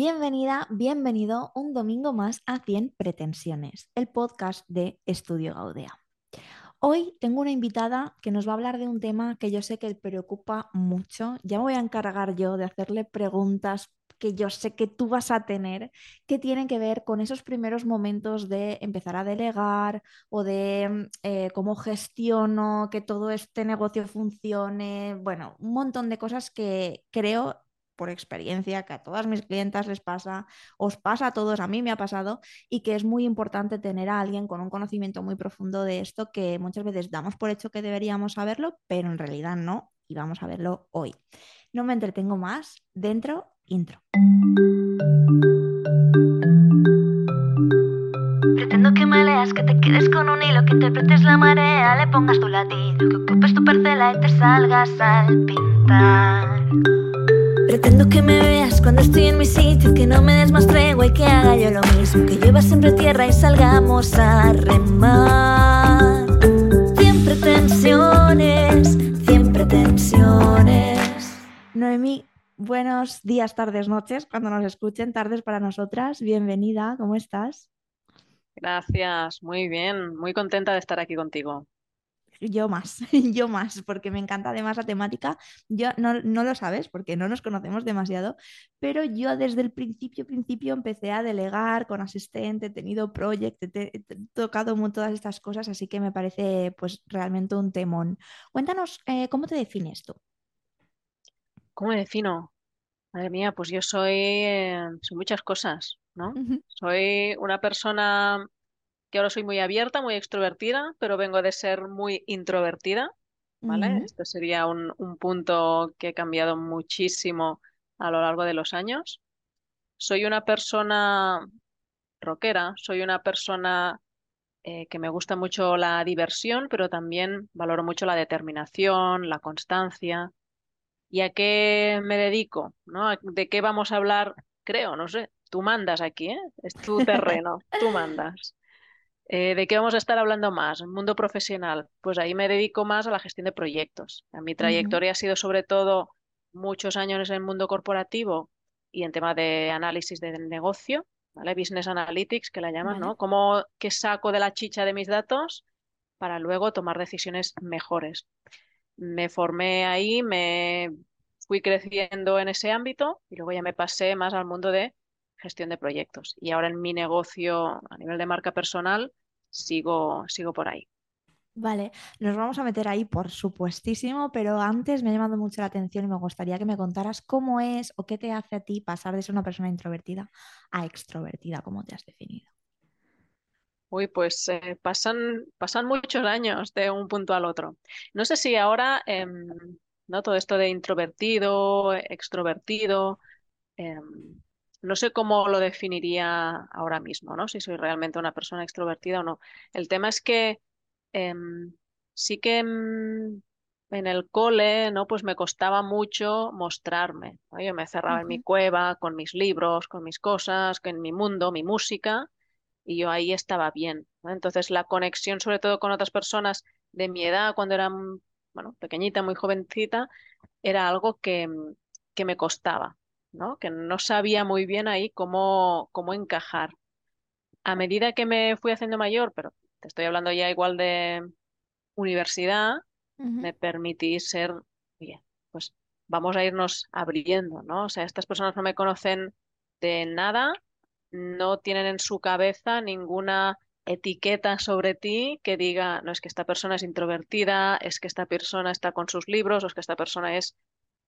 Bienvenida, bienvenido un domingo más a 100 Pretensiones, el podcast de Estudio Gaudea. Hoy tengo una invitada que nos va a hablar de un tema que yo sé que preocupa mucho. Ya me voy a encargar yo de hacerle preguntas que yo sé que tú vas a tener, que tienen que ver con esos primeros momentos de empezar a delegar o de mm, eh, cómo gestiono que todo este negocio funcione. Bueno, un montón de cosas que creo por experiencia que a todas mis clientas les pasa, os pasa a todos, a mí me ha pasado y que es muy importante tener a alguien con un conocimiento muy profundo de esto que muchas veces damos por hecho que deberíamos saberlo, pero en realidad no y vamos a verlo hoy. No me entretengo más, dentro, intro. Pretendo que me leas, que te quedes con un hilo, que interpretes la marea, le pongas tu latido, que ocupes tu parcela y te salgas al pintar. Pretendo que me veas cuando estoy en mi sitio, que no me des más tregua y que haga yo lo mismo, que llevas siempre tierra y salgamos a remar. Cien pretensiones, cien pretensiones. Noemí, buenos días, tardes, noches, cuando nos escuchen, tardes para nosotras. Bienvenida, ¿cómo estás? Gracias, muy bien, muy contenta de estar aquí contigo. Yo más, yo más, porque me encanta además la temática. Yo no, no, lo sabes porque no nos conocemos demasiado, pero yo desde el principio, principio empecé a delegar con asistente, he tenido proyectos, he, he, tocado todas estas cosas, así que me parece pues realmente un temón. Cuéntanos, eh, ¿cómo te defines tú? ¿Cómo me defino? Madre mía, pues yo soy, eh, soy muchas cosas, ¿no? Uh -huh. Soy una persona que ahora soy muy abierta, muy extrovertida, pero vengo de ser muy introvertida, ¿vale? Uh -huh. Este sería un, un, punto que he cambiado muchísimo a lo largo de los años. Soy una persona rockera, soy una persona eh, que me gusta mucho la diversión, pero también valoro mucho la determinación, la constancia. ¿Y a qué me dedico? ¿no? ¿De qué vamos a hablar? Creo, no sé. Tú mandas aquí, ¿eh? Es tu terreno, tú mandas. Eh, ¿De qué vamos a estar hablando más? Mundo profesional. Pues ahí me dedico más a la gestión de proyectos. Mi trayectoria uh -huh. ha sido sobre todo muchos años en el mundo corporativo y en tema de análisis de negocio, ¿vale? Business Analytics, que la llaman, vale. ¿no? Cómo que saco de la chicha de mis datos para luego tomar decisiones mejores. Me formé ahí, me fui creciendo en ese ámbito y luego ya me pasé más al mundo de gestión de proyectos. Y ahora en mi negocio a nivel de marca personal sigo, sigo por ahí. Vale, nos vamos a meter ahí por supuestísimo, pero antes me ha llamado mucho la atención y me gustaría que me contaras cómo es o qué te hace a ti pasar de ser una persona introvertida a extrovertida, cómo te has definido. Uy, pues eh, pasan, pasan muchos años de un punto al otro. No sé si ahora, eh, ¿no? Todo esto de introvertido, extrovertido, eh, no sé cómo lo definiría ahora mismo, ¿no? Si soy realmente una persona extrovertida o no. El tema es que eh, sí que en, en, el cole, ¿no? Pues me costaba mucho mostrarme. ¿no? Yo me cerraba uh -huh. en mi cueva con mis libros, con mis cosas, con mi mundo, mi música, y yo ahí estaba bien. ¿no? Entonces la conexión, sobre todo con otras personas de mi edad, cuando era bueno, pequeñita, muy jovencita, era algo que, que me costaba. ¿No? que no sabía muy bien ahí cómo, cómo encajar. A medida que me fui haciendo mayor, pero te estoy hablando ya igual de universidad, uh -huh. me permití ser, oye, pues vamos a irnos abriendo, ¿no? O sea, estas personas no me conocen de nada, no tienen en su cabeza ninguna etiqueta sobre ti que diga, no es que esta persona es introvertida, es que esta persona está con sus libros, o es que esta persona es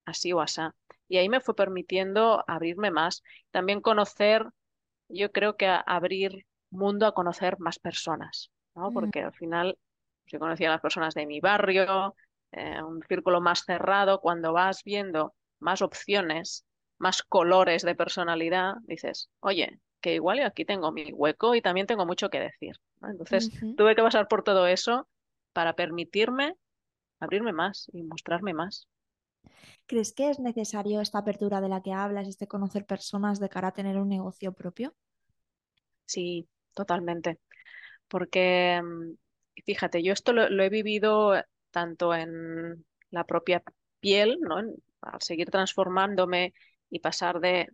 así o asá. Y ahí me fue permitiendo abrirme más. También conocer, yo creo que abrir mundo a conocer más personas, ¿no? Porque al final yo conocía a las personas de mi barrio, eh, un círculo más cerrado, cuando vas viendo más opciones, más colores de personalidad, dices, oye, que igual yo aquí tengo mi hueco y también tengo mucho que decir. ¿no? Entonces uh -huh. tuve que pasar por todo eso para permitirme abrirme más y mostrarme más. ¿Crees que es necesario esta apertura de la que hablas, este conocer personas de cara a tener un negocio propio? Sí, totalmente. Porque, fíjate, yo esto lo, he vivido tanto en la propia piel, ¿no? al seguir transformándome y pasar de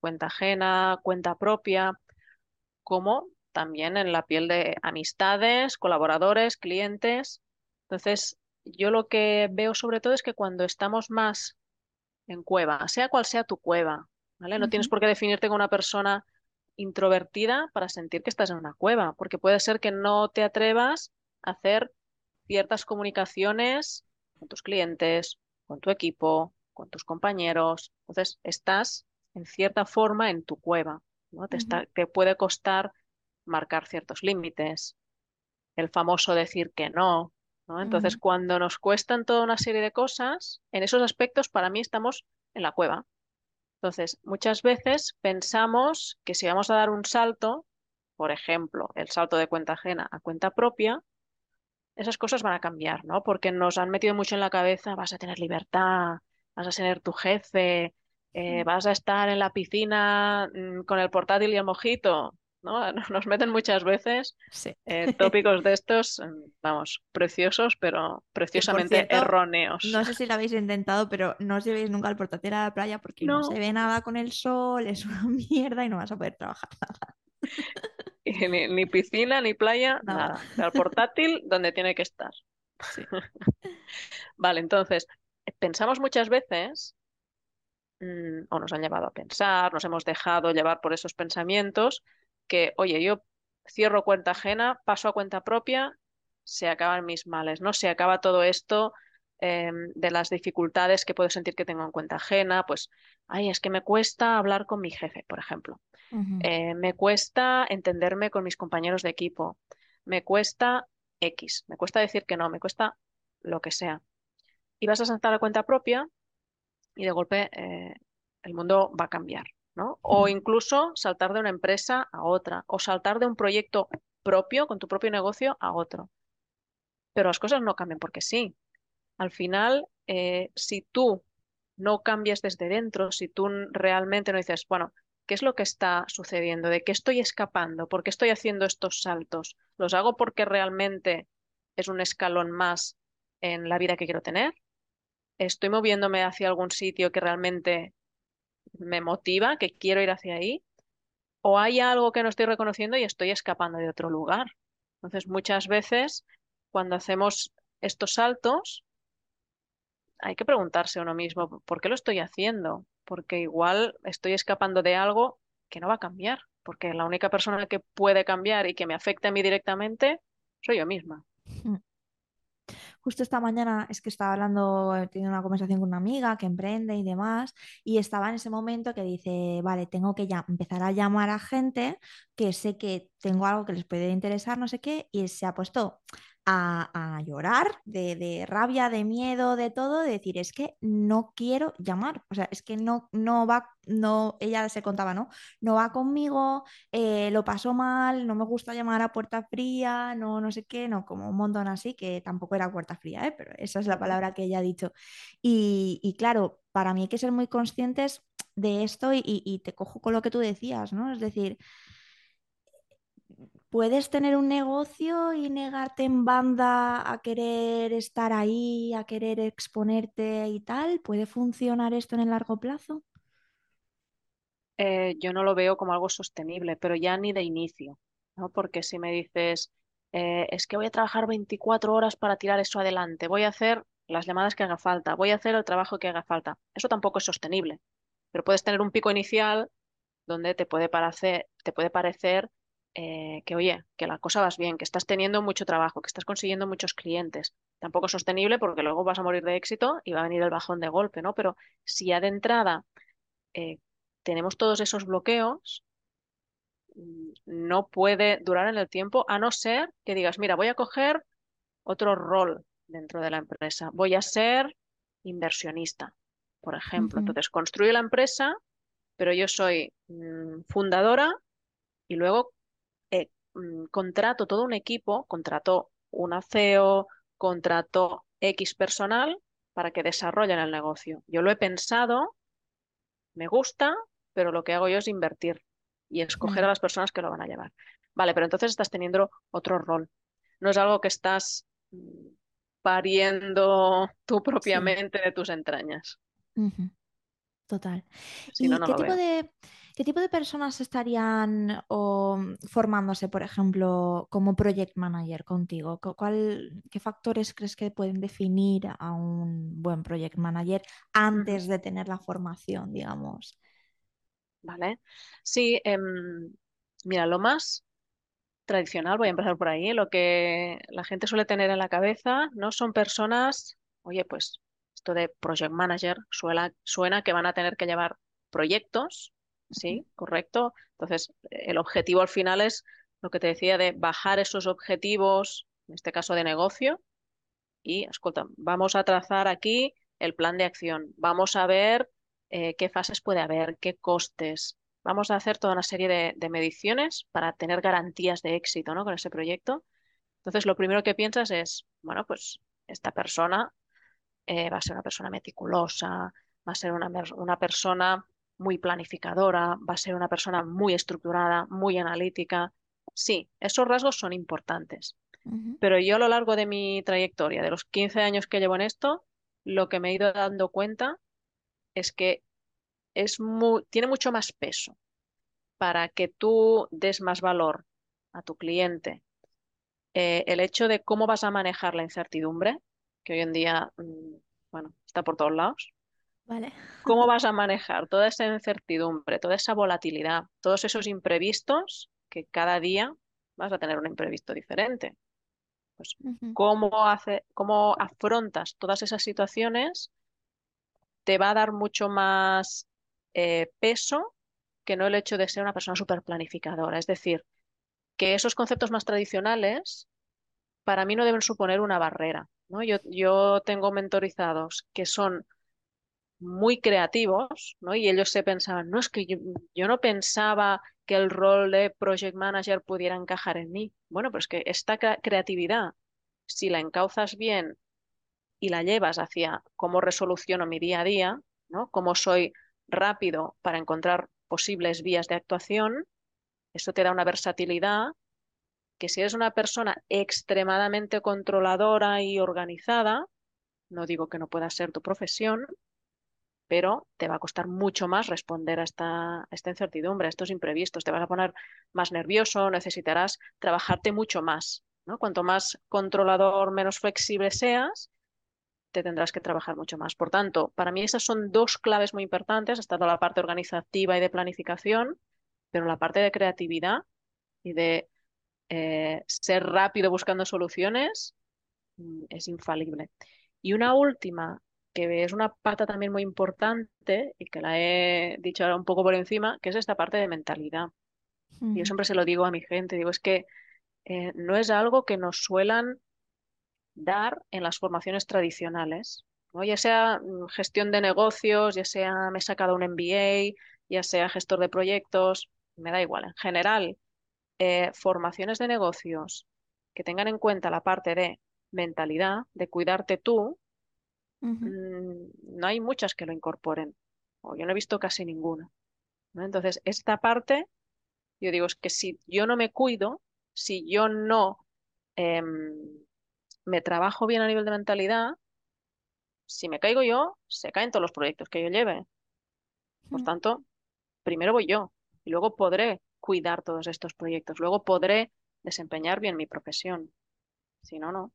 cuenta ajena, cuenta propia, como también en la piel de amistades, colaboradores, clientes. Entonces, yo lo que veo sobre todo es que cuando estamos más en cueva, sea cual sea tu cueva, ¿vale? No tienes por qué definirte como una persona introvertida para sentir que estás en una cueva, porque puede ser que no te atrevas a hacer ciertas comunicaciones con tus clientes, con tu equipo, con tus compañeros. Entonces, estás en cierta forma en tu cueva, ¿no? Te está- te puede costar marcar ciertos límites, el famoso decir que no, ¿no? Entonces, cuando nos cuestan toda una serie de cosas, en esos aspectos para mí estamos en la cueva. Entonces, muchas veces pensamos que si vamos a dar un salto, por ejemplo, el salto de cuenta ajena a cuenta propia, esas cosas van a cambiar, ¿no? Porque nos han metido mucho en la cabeza, vas a tener libertad, vas a ser tu jefe, eh, vas a estar en la piscina mm, con el portátil y el mojito, ¿no? Nos meten muchas veces Sí. eh, tópicos de estos, mm, vamos, preciosos, pero preciosamente cierto, erróneos. no sé si lo habéis intentado, pero no os llevéis nunca el portátil a la playa porque no se ve nada con el sol, es una mierda y no vas a poder trabajar y ni, ni piscina, ni playa, nada. el portátil donde tiene que estar. Sí. Vale, entonces, pensamos muchas veces mm, o nos han llevado a pensar, nos hemos dejado llevar por esos pensamientos, que, oye, yo cierro cuenta ajena, paso a cuenta propia, se acaban mis males, ¿no? Se acaba todo esto em, de las dificultades que puedo sentir que tengo en cuenta ajena, pues, ay, es que me cuesta hablar con mi jefe, por ejemplo. Eh, me cuesta entenderme con mis compañeros de equipo. Me cuesta X, me cuesta decir que no, me cuesta lo que sea. Y vas a saltar a cuenta propia y de golpe eh, el mundo va a cambiar, ¿no? O incluso saltar de una empresa a otra, o saltar de un proyecto propio, con tu propio negocio, a otro. Pero las cosas no cambian porque sí. Al final, eh, si tú no cambias desde dentro, si tú realmente no dices, bueno, ¿qué es lo que está sucediendo? ¿De qué estoy escapando? ¿Por qué estoy haciendo estos saltos? ¿Los hago porque realmente es un escalón más en la vida que quiero tener? ¿Estoy moviéndome hacia algún sitio que realmente me motiva, que quiero ir hacia ahí, o hay algo que no estoy reconociendo y estoy escapando de otro lugar. Entonces, muchas veces, cuando hacemos estos saltos, hay que preguntarse uno mismo, ¿por qué lo estoy haciendo? Porque igual estoy escapando de algo que no va a cambiar, porque la única persona que puede cambiar y que me afecta a mí directamente soy yo misma. Justo esta mañana es que estaba hablando, he tenido una conversación con una amiga que emprende y demás, y estaba en ese momento que dice, vale, tengo que ya empezar a llamar a gente que sé que tengo algo que les puede interesar, no sé qué, y se ha puesto a, a llorar de, de rabia, de miedo, de todo, de decir, es que no quiero llamar, o sea, es que no, no va, no, ella se contaba, ¿no? No va conmigo, eh, lo paso mal, no me gusta llamar a puerta fría, no, no sé qué, no, como un montón así, que tampoco era puerta fría, ¿eh? Pero esa es la palabra que ella ha dicho. Y, y claro, para mí hay que ser muy conscientes de esto y, y- y te cojo con lo que tú decías, ¿no? Es decir, puedes tener un negocio y negarte en banda a querer estar ahí, a querer exponerte y tal. ¿Puede funcionar esto en el largo plazo? eh, yo no lo veo como algo sostenible, pero ya ni de inicio, ¿no? Porque si me dices, eh, es que voy a trabajar 24 horas para tirar eso adelante, voy a hacer las llamadas que haga falta, voy a hacer el trabajo que haga falta, eso tampoco es sostenible, pero puedes tener un pico inicial donde te puede parecer, te puede parecer eh, que, oye, que la cosa vas bien, que estás teniendo mucho trabajo, que estás consiguiendo muchos clientes. Tampoco es sostenible porque luego vas a morir de éxito y va a venir el bajón de golpe, ¿no? Pero si ya de entrada eh, tenemos todos esos bloqueos, mm, no puede durar en el tiempo, a no ser que digas, mira, voy a coger otro rol dentro de la empresa, voy a ser inversionista, por ejemplo. Entonces, construyo la empresa, pero yo soy mm, fundadora y luego mm, contrato todo un equipo, contrato una CEO, contrato X personal para que desarrollen el negocio. Yo lo he pensado me gusta, pero lo que hago yo es invertir y escoger a las personas que lo van a llevar. Vale, pero entonces estás teniendo otro rol. No es algo que estás mm, pariendo tú Sí. propiamente de tus entrañas. Total. Si ¿Y no qué tipo veo. de, ¿Qué tipo de personas estarían o, formándose, por ejemplo, como project manager contigo? ¿Cu- ¿Cuál, qué factores crees que pueden definir a un buen project manager antes de tener la formación, digamos? ¿Vale? Sí, em, mira, lo más tradicional, voy a empezar por ahí, lo que la gente suele tener en la cabeza no son personas, oye, pues esto de project manager suena, suena que van a tener que llevar proyectos, ¿sí? Correcto. Entonces, el objetivo al final es lo que te decía de bajar esos objetivos, en este caso de negocio, y, escolta, vamos a trazar aquí el plan de acción, vamos a ver eh, qué fases puede haber, qué costes. Vamos a hacer toda una serie de, de mediciones para tener garantías de éxito, ¿no? con ese proyecto. Entonces, lo primero que piensas es, bueno, pues esta persona eh, va a ser una persona meticulosa, va a ser una, una persona muy planificadora, va a ser una persona muy estructurada, muy analítica. Sí, esos rasgos son importantes. Pero yo a lo largo de mi trayectoria, de los 15 años que llevo en esto, lo que me he ido dando cuenta es que es mu- tiene mucho más peso para que tú des más valor a tu cliente. Eh, el hecho de cómo vas a manejar la incertidumbre, que hoy en día, mm, bueno, está por todos lados. Vale. ¿Cómo vas a manejar toda esa incertidumbre, toda esa volatilidad, todos esos imprevistos que cada día vas a tener un imprevisto diferente? Pues, cómo hace, cómo afrontas todas esas situaciones te va a dar mucho más eh, peso que no el hecho de ser una persona súper planificadora. Es decir, que esos conceptos más tradicionales para mí no deben suponer una barrera, ¿no? Yo, yo tengo mentorizados que son muy creativos, ¿no? Y ellos se pensaban, no, es que yo, no pensaba que el rol de project manager pudiera encajar en mí. Bueno, pues que esta crea- creatividad, si la encauzas bien y la llevas hacia cómo resoluciono mi día a día, ¿no? Cómo soy rápido para encontrar posibles vías de actuación, eso te da una versatilidad que si eres una persona extremadamente controladora y organizada, no digo que no pueda ser tu profesión, pero te va a costar mucho más responder a esta, incertidumbre, a estos imprevistos. Te vas a poner más nervioso, necesitarás trabajarte mucho más, ¿no? Cuanto más controlador, menos flexible seas, te tendrás que trabajar mucho más. Por tanto, para mí esas son dos claves muy importantes. Ha estado la parte organizativa y de planificación, pero la parte de creatividad y de eh, ser rápido buscando soluciones mm, es infalible. Y una última, que es una pata también muy importante y que la he dicho ahora un poco por encima, que es esta parte de mentalidad. Y yo siempre se lo digo a mi gente, digo, es que eh, no es algo que nos suelan dar en las formaciones tradicionales, ¿no? Ya sea mm, gestión de negocios, ya sea me he sacado un MBA, ya sea gestor de proyectos, me da igual. En general, eh, formaciones de negocios que tengan en cuenta la parte de mentalidad, de cuidarte tú, mm, no hay muchas que lo incorporen, o yo no he visto casi ninguna, ¿no? Entonces, esta parte, yo digo, es que si yo no me cuido, si yo no em, me trabajo bien a nivel de mentalidad, si me caigo yo, se caen todos los proyectos que yo lleve. Por tanto, primero voy yo y luego podré cuidar todos estos proyectos, luego podré desempeñar bien mi profesión. Si no, no.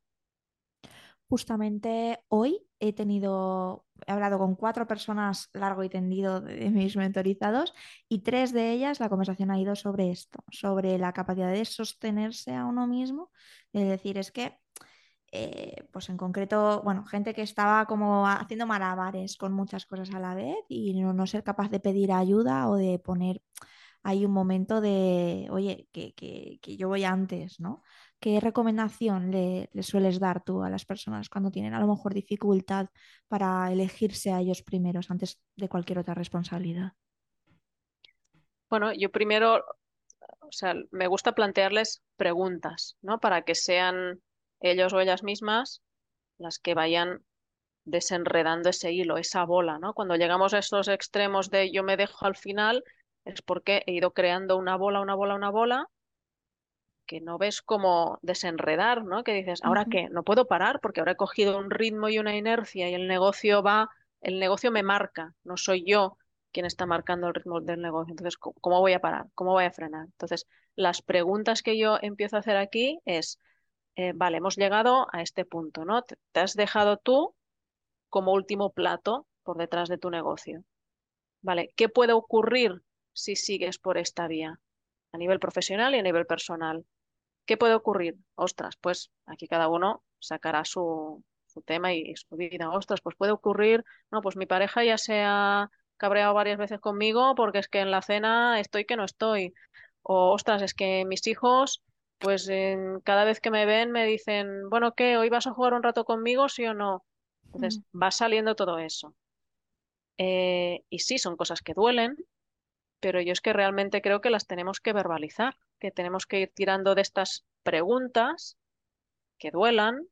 Justamente hoy he tenido, he hablado con cuatro personas largo y tendido de, de mis mentorizados y tres de ellas la conversación ha ido sobre esto, sobre la capacidad de sostenerse a uno mismo. Es decir, es que, eh, pues en concreto, bueno, gente que estaba como haciendo malabares con muchas cosas a la vez y no, no ser capaz de pedir ayuda o de poner ahí un momento de, oye, que, que, que yo voy antes, ¿no? ¿Qué recomendación le, le sueles dar tú a las personas cuando tienen a lo mejor dificultad para elegirse a ellos primeros antes de cualquier otra responsabilidad? Bueno, yo primero, o sea, me gusta plantearles preguntas, ¿no? Para que sean ellos o ellas mismas las que vayan desenredando ese hilo, esa bola, ¿no? Cuando llegamos a estos extremos de yo me dejo al final, es porque he ido creando una bola, una bola, una bola, que no ves cómo desenredar, ¿no? Que dices, ¿ahora qué? No puedo parar porque ahora he cogido un ritmo y una inercia y el negocio va, el negocio me marca, no soy yo quién está marcando el ritmo del negocio. Entonces, ¿cómo cómo voy a parar? ¿Cómo voy a frenar? Entonces, las preguntas que yo empiezo a hacer aquí es, eh, vale, hemos llegado a este punto, ¿no? Te, te has dejado tú como último plato por detrás de tu negocio. Vale, ¿qué puede ocurrir si sigues por esta vía? A nivel profesional y a nivel personal. ¿Qué puede ocurrir? Ostras, pues aquí cada uno sacará su, su tema y su vida. Ostras, pues puede ocurrir, no, pues mi pareja ya se ha cabreado varias veces conmigo porque es que en la cena estoy que no estoy. O, ostras, es que mis hijos, pues cada vez que me ven me dicen, bueno, ¿qué? ¿Hoy vas a jugar un rato conmigo, sí o no? Entonces Mm, va saliendo todo eso. Eh, y sí, son cosas que duelen, pero yo es que realmente creo que las tenemos que verbalizar, que tenemos que ir tirando de estas preguntas que duelan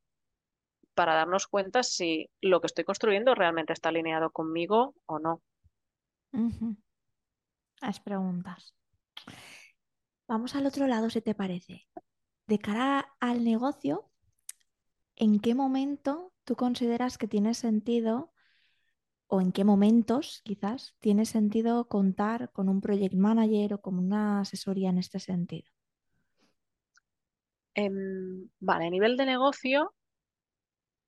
para darnos cuenta si lo que estoy construyendo realmente está alineado conmigo o no. Las preguntas. Vamos al otro lado, si te parece. De cara al negocio, ¿en qué momento tú consideras que tiene sentido o en qué momentos quizás tiene sentido contar con un project manager o con una asesoría en este sentido? Em, vale, a nivel de negocio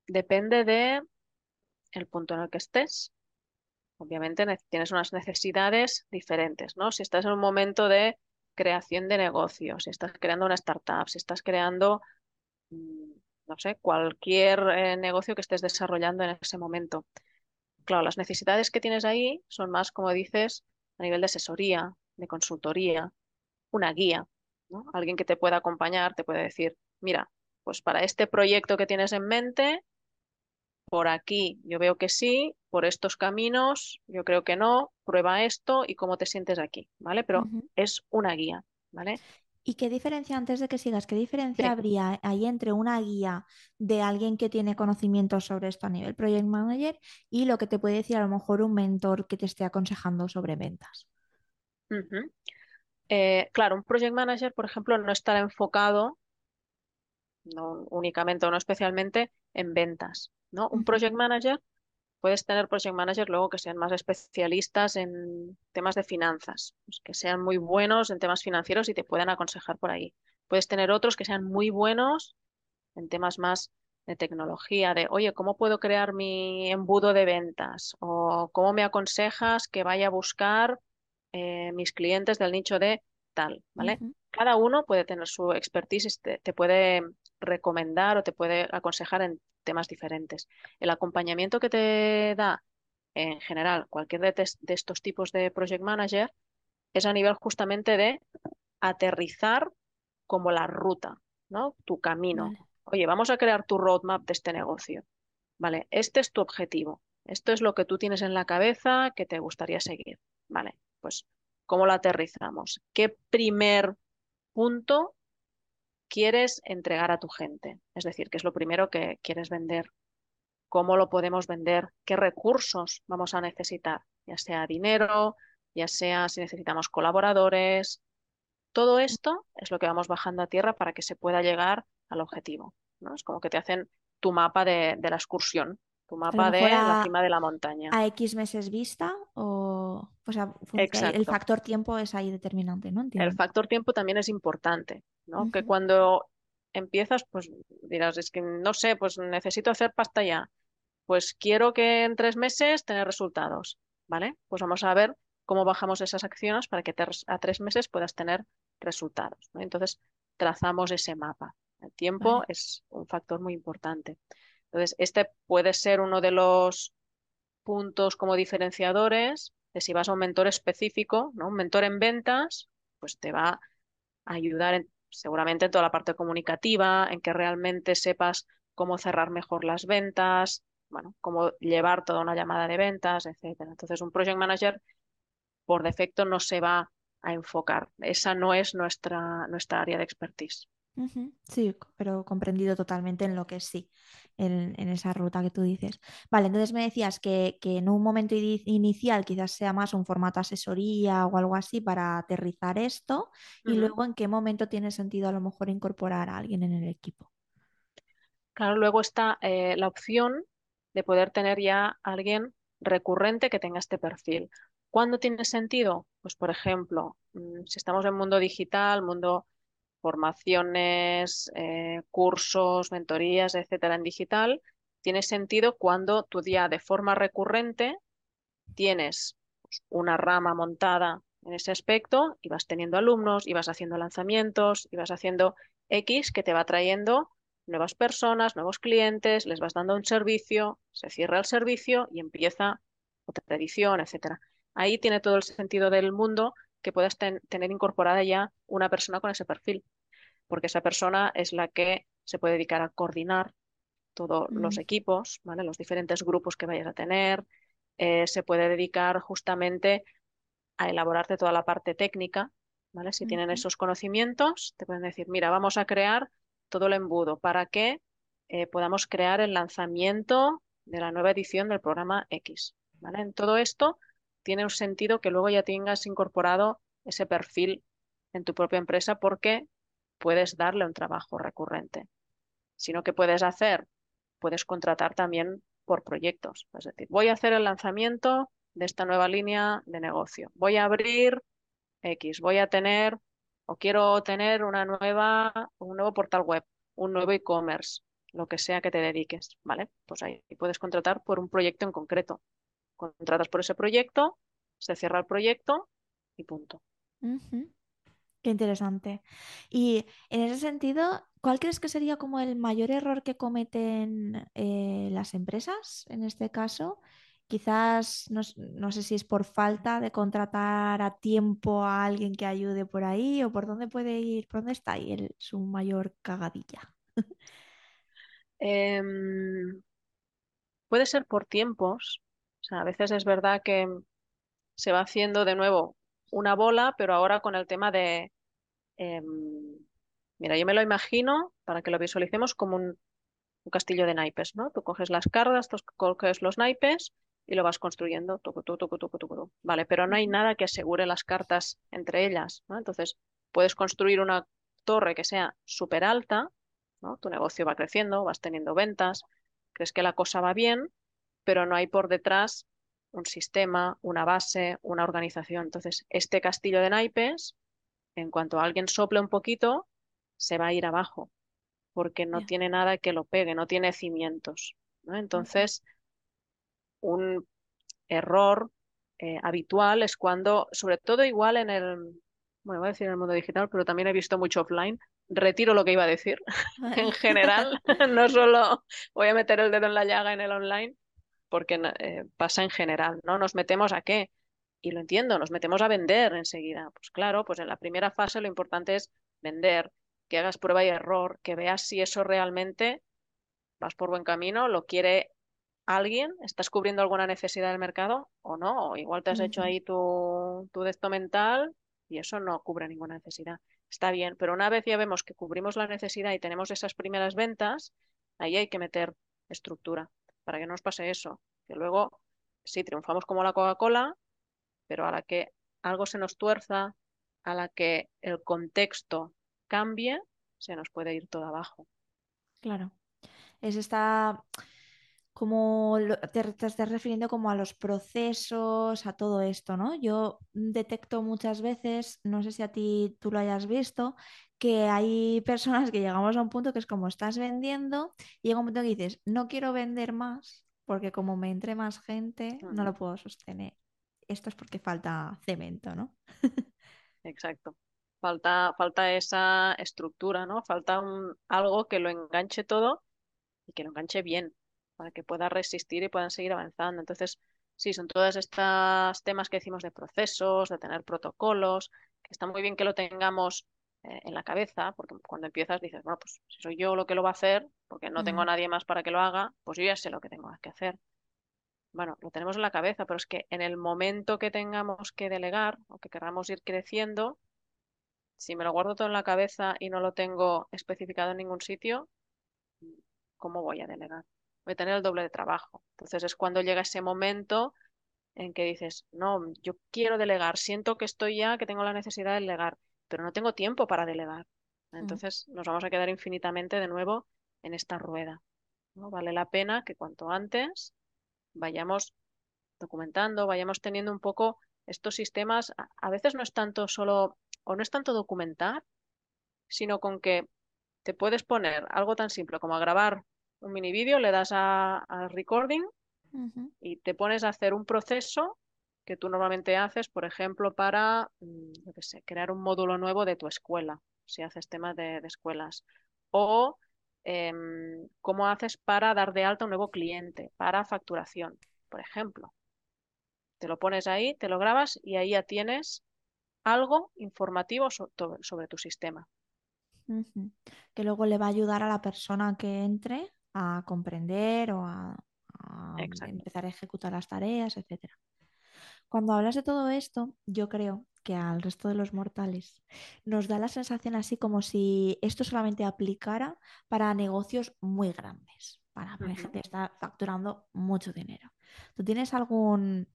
depende de el punto en el que estés. Obviamente ne- tienes unas necesidades diferentes, ¿no? Si estás en un momento de creación de negocios, si estás creando una startup, si estás creando, mm, no sé, cualquier eh, negocio que estés desarrollando en ese momento. Claro, las necesidades que tienes ahí son más, como dices, a nivel de asesoría, de consultoría, una guía, ¿no? Alguien que te pueda acompañar, te puede decir, mira, pues para este proyecto que tienes en mente, por aquí yo veo que sí, por estos caminos yo creo que no, prueba esto y cómo te sientes aquí, ¿vale? Pero es una guía, ¿vale? ¿Y qué diferencia, antes de que sigas, qué diferencia Sí. habría ahí entre una guía de alguien que tiene conocimientos sobre esto a nivel project manager y lo que te puede decir a lo mejor un mentor que te esté aconsejando sobre ventas? Eh, claro, un project manager, por ejemplo, no estará enfocado no únicamente o no especialmente en ventas, ¿no? Un project manager, puedes tener project manager luego que sean más especialistas en temas de finanzas, pues que sean muy buenos en temas financieros y te puedan aconsejar por ahí. Puedes tener otros que sean muy buenos en temas más de tecnología, de, oye, ¿cómo puedo crear mi embudo de ventas? O ¿cómo me aconsejas que vaya a buscar eh, mis clientes del nicho de tal, ¿vale? Cada uno puede tener su expertise y te, te puede recomendar o te puede aconsejar en temas diferentes. El acompañamiento que te da en general cualquier de, de estos tipos de project manager es a nivel justamente de aterrizar como la ruta, ¿no? Tu camino. Vale. Oye, vamos a crear tu roadmap de este negocio. Vale, este es tu objetivo. Esto es lo que tú tienes en la cabeza que te gustaría seguir. Vale, pues, ¿cómo lo aterrizamos? ¿Qué primer punto quieres entregar a tu gente? Es decir, ¿qué es lo primero que quieres vender? ¿Cómo lo podemos vender? ¿Qué recursos vamos a necesitar? Ya sea dinero, ya sea si necesitamos colaboradores, todo esto es lo que vamos bajando a tierra para que se pueda llegar al objetivo, ¿no? Es como que te hacen tu mapa de, de la excursión, tu mapa de la cima de la montaña. a X meses vista o sea, el factor tiempo es ahí determinante, ¿no? El factor tiempo también es importante, ¿no? Que cuando empiezas, pues dirás, es que no sé, pues necesito hacer pasta ya. Pues quiero que en tres meses tener resultados, ¿vale? Pues vamos a ver cómo bajamos esas acciones para que te- a tres meses puedas tener resultados, ¿no? Entonces, trazamos ese mapa. El tiempo Vale. es un factor muy importante. Entonces, este puede ser uno de los puntos como diferenciadores si vas a un mentor específico, ¿no? Un mentor en ventas, pues te va a ayudar en- seguramente en toda la parte comunicativa, en que realmente sepas cómo cerrar mejor las ventas, bueno, cómo llevar toda una llamada de ventas, etcétera. Entonces, un project manager por defecto no se va a enfocar. Esa no es nuestra, nuestra área de expertise. Sí, pero comprendido totalmente en lo que sí, en, en esa ruta que tú dices. Vale, entonces me decías que, que en un momento ini- inicial quizás sea más un formato asesoría o algo así para aterrizar esto y luego en qué momento tiene sentido a lo mejor incorporar a alguien en el equipo. Claro, luego está eh, la opción de poder tener ya alguien recurrente que tenga este perfil. ¿Cuándo tiene sentido? Pues, por ejemplo, mm, si estamos en mundo digital, mundo formaciones, eh, cursos, mentorías, etcétera, en digital, tiene sentido cuando tú ya de forma recurrente tienes pues, una rama montada en ese aspecto y vas teniendo alumnos y vas haciendo lanzamientos y vas haciendo X que te va trayendo nuevas personas, nuevos clientes, les vas dando un servicio, se cierra el servicio y empieza otra edición, etcétera. Ahí tiene todo el sentido del mundo que puedas tener incorporada ya una persona con ese perfil, porque esa persona es la que se puede dedicar a coordinar todos los equipos, ¿vale? los diferentes grupos que vayas a tener, eh, se puede dedicar justamente a elaborarte toda la parte técnica, ¿vale? Si tienen esos conocimientos, te pueden decir, mira, vamos a crear todo el embudo para que eh, podamos crear el lanzamiento de la nueva edición del programa X, ¿vale? En todo esto tiene un sentido que luego ya tengas incorporado ese perfil en tu propia empresa porque puedes darle un trabajo recurrente. Sino que puedes hacer, puedes contratar también por proyectos. Es decir, voy a hacer el lanzamiento de esta nueva línea de negocio. Voy a abrir X, voy a tener o quiero tener una nueva, un nuevo portal web, un nuevo e-commerce, lo que sea que te dediques, ¿vale? Pues ahí puedes contratar por un proyecto en concreto. Contratas por ese proyecto, se cierra el proyecto y punto. Qué interesante. Y en ese sentido, ¿cuál crees que sería como el mayor error que cometen eh, las empresas en este caso? Quizás, no, sé si es por falta de contratar a tiempo a alguien que ayude por ahí o por dónde puede ir, por dónde está ahí su mayor cagadilla. Em, puede ser por tiempos. O sea, a veces es verdad que se va haciendo de nuevo una bola, pero ahora con el tema de Em, mira, yo me lo imagino, para que lo visualicemos, como un, castillo de naipes, ¿no? Tú coges las cargas, tú coges los naipes y lo vas construyendo, Vale, pero no hay nada que asegure las cartas entre ellas, ¿no? Entonces, puedes construir una torre que sea súper alta, ¿no? Tu negocio va creciendo, vas teniendo ventas, crees que la cosa va bien, pero no hay por detrás un sistema, una base, una organización. Entonces, este castillo de naipes en cuanto alguien sople un poquito, se va a ir abajo, porque no tiene nada que lo pegue, no tiene cimientos. Entonces, un error eh, habitual es cuando, sobre todo igual en el, bueno, voy a decir en el mundo digital, pero también he visto mucho offline, retiro lo que iba a decir en general, no solo voy a meter el dedo en la llaga en el online, porque eh, pasa en general, ¿no? Nos metemos a qué? Y lo entiendo, nos metemos a vender enseguida. Pues claro, pues en la primera fase lo importante es vender, que hagas prueba y error, que veas si eso realmente vas por buen camino, lo quiere alguien, estás cubriendo alguna necesidad del mercado o no, igual te has hecho ahí tu, tu esto mental y eso no cubre ninguna necesidad. Está bien, pero una vez ya vemos que cubrimos la necesidad y tenemos esas primeras ventas, ahí hay que meter estructura para que no nos pase eso, que luego sí triunfamos como la Coca-Cola, pero a la que algo se nos tuerza, a la que el contexto cambie, se nos puede ir todo abajo. Claro. Es esta como te, te, estás refiriendo como a los procesos, a todo esto, ¿no? Yo detecto muchas veces, no sé si a ti tú lo hayas visto, que hay personas que llegamos a un punto que es como estás vendiendo y llega un punto que dices, no quiero vender más porque como me entre más gente, no lo puedo sostener esto es porque falta cemento, ¿no? Exacto. Falta, falta esa estructura, ¿no? Falta un, algo que lo enganche todo y que lo enganche bien, para que pueda resistir y puedan seguir avanzando. Entonces, sí, son todos estos temas que decimos de procesos, de tener protocolos, que está muy bien que lo tengamos eh, en la cabeza, porque cuando empiezas dices, bueno, pues si soy yo lo que lo va a hacer, porque no tengo a nadie más para que lo haga, pues yo ya sé lo que tengo que hacer bueno, lo tenemos en la cabeza, pero es que en el momento que tengamos que delegar o que queramos ir creciendo, si me lo guardo todo en la cabeza y no lo tengo especificado en ningún sitio, ¿cómo voy a delegar? Voy a tener el doble de trabajo. Entonces es cuando llega ese momento en que dices, no, yo quiero delegar, siento que estoy ya, que tengo la necesidad de delegar, pero no tengo tiempo para delegar. Mm. Entonces nos vamos a quedar infinitamente de nuevo en esta rueda. ¿no? Vale la pena que cuanto antes vayamos documentando, vayamos teniendo un poco estos sistemas a, a veces no es tanto solo, o no es tanto documentar, sino con que te puedes poner algo tan simple como a grabar un mini vídeo, le das a, a recording y te pones a hacer un proceso que tú normalmente haces, por ejemplo, para, mm, yo qué sé, crear un módulo nuevo de tu escuela, si haces temas de, de escuelas. O em, cómo haces para dar de alta un nuevo cliente, para facturación, por ejemplo. Te lo pones ahí, te lo grabas y ahí ya tienes algo informativo so- to- sobre tu sistema. Que luego le va a ayudar a la persona que entre a comprender o a, a empezar a ejecutar las tareas, etcétera. Cuando hablas de todo esto, yo creo que al resto de los mortales nos da la sensación así como si esto solamente aplicara para negocios muy grandes, para por Ujú. ejemplo estar facturando mucho dinero. ¿Tú tienes algún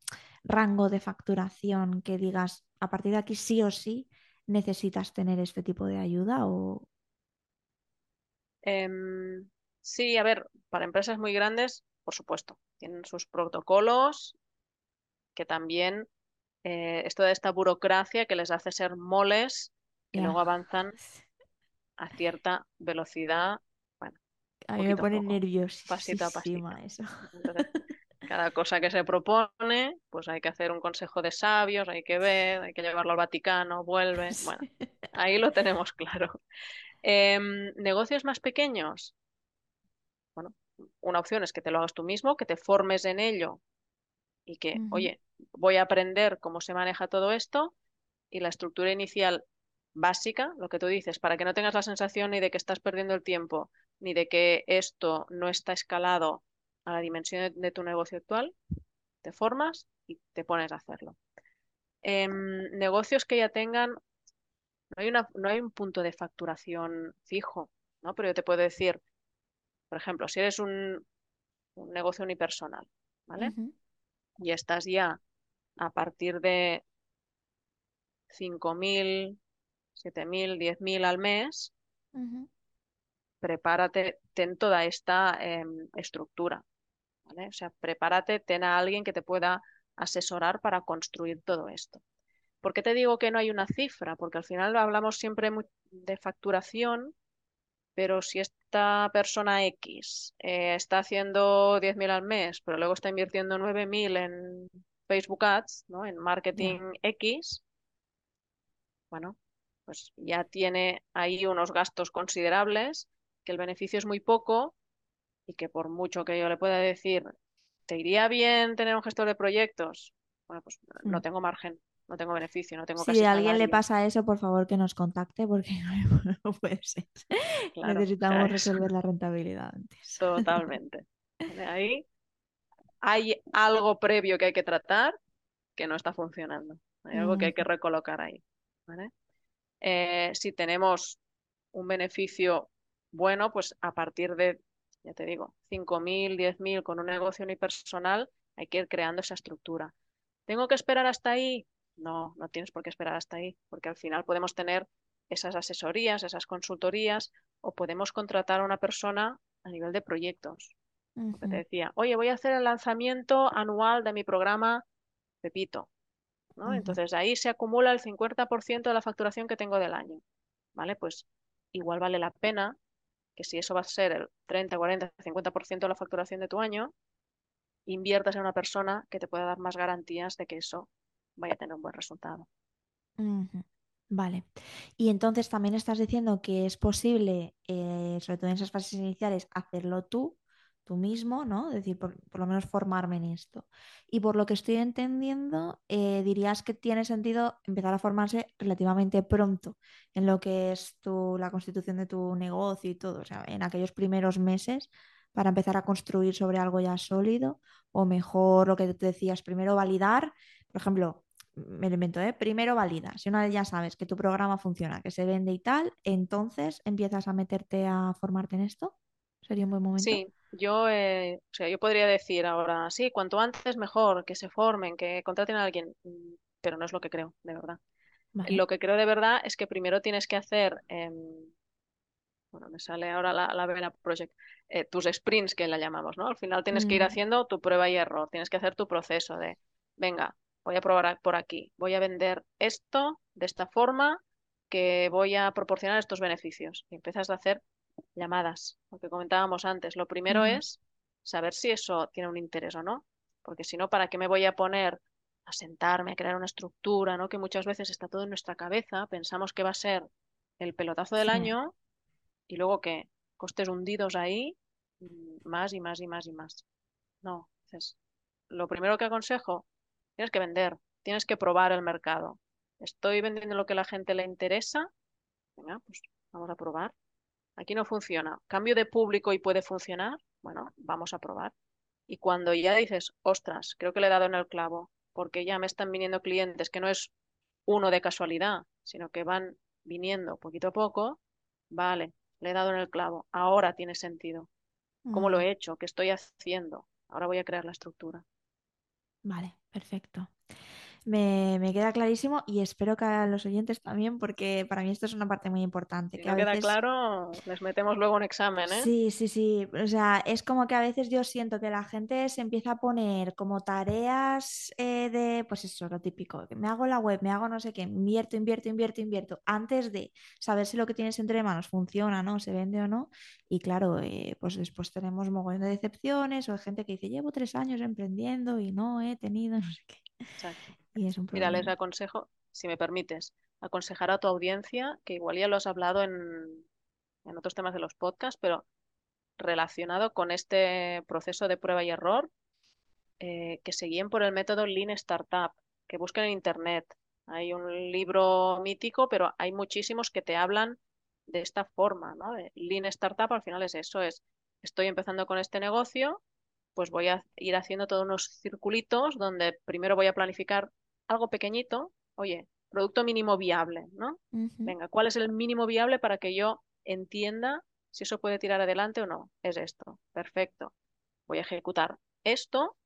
rango de facturación que digas a partir de aquí sí o sí necesitas tener este tipo de ayuda o Em, sí, a ver, para empresas muy grandes, por supuesto, tienen sus protocolos que también eh, es toda esta burocracia que les hace ser moles ya? luego avanzan a cierta velocidad, bueno, A mí me pone poco, pasito a pasito. nerviosísima eso. Entonces, cada cosa que se propone, pues hay que hacer un consejo de sabios, hay que ver, hay que llevarlo al Vaticano, vuelve, bueno, ahí lo tenemos claro. Em, negocios más pequeños, bueno, una opción es que te lo hagas tú mismo, que te formes en ello y que, oye, voy a aprender cómo se maneja todo esto y la estructura inicial básica, lo que tú dices, para que no tengas la sensación ni de que estás perdiendo el tiempo, ni de que esto no está escalado a la dimensión de, de tu negocio actual, te formas y te pones a hacerlo. Em, negocios que ya tengan, no hay una, no hay un punto de facturación fijo, ¿no? Pero yo te puedo decir, por ejemplo, si eres un, un negocio unipersonal, ¿vale? Y estás ya a partir de cinco mil siete mil diez mil al mes, prepárate, ten toda esta em, estructura, ¿vale? O sea, prepárate, ten a alguien que te pueda asesorar para construir todo esto. ¿Por qué te digo que no hay una cifra? Porque al final hablamos siempre de facturación, pero si esta persona X eh, está haciendo 10.000 al mes, pero luego está invirtiendo 9.000 en Facebook Ads, ¿no? En marketing X, bueno, pues ya tiene ahí unos gastos considerables, que el beneficio es muy poco y que por mucho que yo le pueda decir, ¿te iría bien tener un gestor de proyectos? Bueno, pues no Mm. tengo margen, no tengo beneficio, no tengo Si a alguien le pasa eso, por favor que nos contacte porque no puede ser. Claro, Necesitamos es resolver la rentabilidad antes. totalmente. Ahí hay algo previo que hay que tratar que no está funcionando. Hay algo que hay que Ujú, recolocar ahí. ¿vale? Eh, si tenemos un beneficio bueno, pues a partir de, ya te digo, 5.000, 10.000 con un negocio unipersonal, hay que ir creando esa estructura. ¿Tengo que esperar hasta ahí? No, no tienes por qué esperar hasta ahí, porque al final podemos tener esas asesorías, esas consultorías, o podemos contratar a una persona a nivel de proyectos. Que te decía, oye, voy a hacer el lanzamiento anual de mi programa Pepito, ¿no? Entonces ahí se acumula el 50% de la facturación que tengo del año, ¿vale? Pues igual vale la pena que si eso va a ser el 30, 40, 50% de la facturación de tu año, inviertas en una persona que te pueda dar más garantías de que eso vaya a tener un buen resultado. Vale. Y entonces también estás diciendo que es posible, eh, sobre todo en esas fases iniciales, hacerlo tú, tú mismo, ¿no? Es decir, por, por lo menos formarme en esto. Y por lo que estoy entendiendo, eh, dirías que tiene sentido empezar a formarse relativamente pronto en lo que es tu, la constitución de tu negocio y todo, o sea, en aquellos primeros meses para empezar a construir sobre algo ya sólido, o mejor lo que te decías, primero validar, por ejemplo me lo invento, ¿eh? Primero valida. Si una vez ya sabes que tu programa funciona, que se vende y tal, entonces empiezas a meterte a formarte en esto. Sería un buen momento. Sí, yo, eh, o sea, yo podría decir ahora, sí, cuanto antes mejor, que se formen, que contraten a alguien, mm, pero no es lo que creo, de verdad. Vale. Lo que creo de verdad es que primero tienes que hacer, em, bueno, me sale ahora la, la Vena Project, eh, tus sprints que la llamamos, ¿no? Al final tienes que ir Mm, haciendo tu prueba y error, tienes que hacer tu proceso de, venga, voy a probar por aquí, voy a vender esto de esta forma, que voy a proporcionar estos beneficios. Y empiezas a hacer llamadas, lo que comentábamos antes. Lo primero es saber si eso tiene un interés o no, porque si no, ¿para qué me voy a poner a sentarme, a crear una estructura, ¿no? Que muchas veces está todo en nuestra cabeza, pensamos que va a ser el pelotazo del Sí. año y luego que costes hundidos ahí, mm, más y más y más y más. No, entonces, lo primero que aconsejo, tienes que vender, tienes que probar el mercado. Estoy vendiendo lo que a la gente le interesa, venga, pues vamos a probar. Aquí no funciona. Cambio de público y puede funcionar, bueno, vamos a probar. Y cuando ya dices, ostras, creo que le he dado en el clavo, porque ya me están viniendo clientes que no es uno de casualidad, sino que van viniendo poquito a poco, vale, le he dado en el clavo, ahora tiene sentido. ¿Cómo lo Mm, he hecho? ¿Qué estoy haciendo? Ahora voy a crear la estructura. Vale, perfecto. Me, me queda clarísimo y espero que a los oyentes también, porque para mí esto es una parte muy importante, Si que no a queda veces claro, les metemos luego un examen, ¿eh? Sí, sí, sí. O sea, es como que a veces yo siento que la gente se empieza a poner como tareas eh, de, pues eso, lo típico, que me hago la web, me hago no sé qué, invierto, invierto, invierto, invierto, antes de saber si lo que tienes entre manos funciona, ¿no? Se vende o no. Y claro, eh, pues después tenemos mogollón de decepciones o hay gente que dice, llevo tres años emprendiendo y no he tenido no sé qué. Exacto. Y es un Mira, les aconsejo, si me permites, aconsejar a tu audiencia, que igual ya lo has hablado en, en otros temas de los podcasts, pero relacionado con este proceso de prueba y error, eh, que se guíen por el método Lean Startup, que busquen en Internet. Hay un libro mítico, pero hay muchísimos que te hablan de esta forma, ¿no? Lean Startup al final es eso, es estoy empezando con este negocio, pues voy a ir haciendo todos unos circulitos donde primero voy a planificar algo pequeñito, oye, producto mínimo viable, ¿no? Venga, ¿cuál es el mínimo viable para que yo entienda si eso puede tirar adelante o no? Es esto, perfecto. Voy a ejecutar esto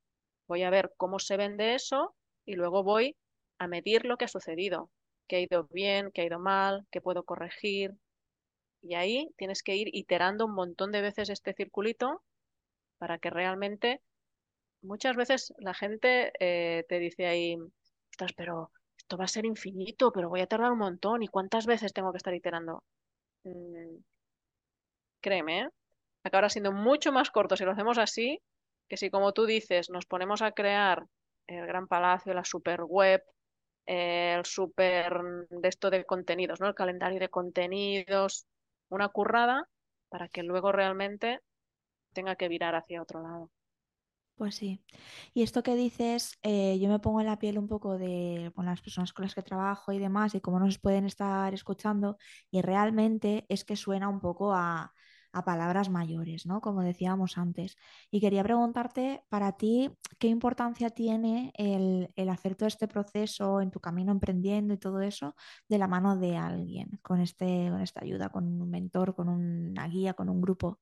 Voy a ver cómo se vende eso y luego voy a medir lo que ha sucedido, qué ha ido bien, qué ha ido mal, qué puedo corregir. Y ahí tienes que ir iterando un montón de veces este circulito para que realmente, muchas veces la gente eh, te dice ahí, pero esto va a ser infinito, pero voy a tardar un montón. ¿Y cuántas veces tengo que estar iterando? Mm, créeme, ¿eh? acabará siendo mucho más corto si lo hacemos así que si, como tú dices, nos ponemos a crear el gran palacio, la super web, el super de esto de contenidos, ¿no? El calendario de contenidos, una currada para que luego realmente tenga que virar hacia otro lado. Pues sí. Y esto que dices, eh, yo me pongo en la piel un poco de con las personas con las que trabajo y demás y cómo nos pueden estar escuchando y realmente es que suena un poco a, palabras mayores, ¿no? Como decíamos antes. Y quería preguntarte, para ti, ¿qué importancia tiene el, el hacer todo este proceso en tu camino emprendiendo y todo eso de la mano de alguien, con este, con esta ayuda, con un mentor, con una guía, con un grupo?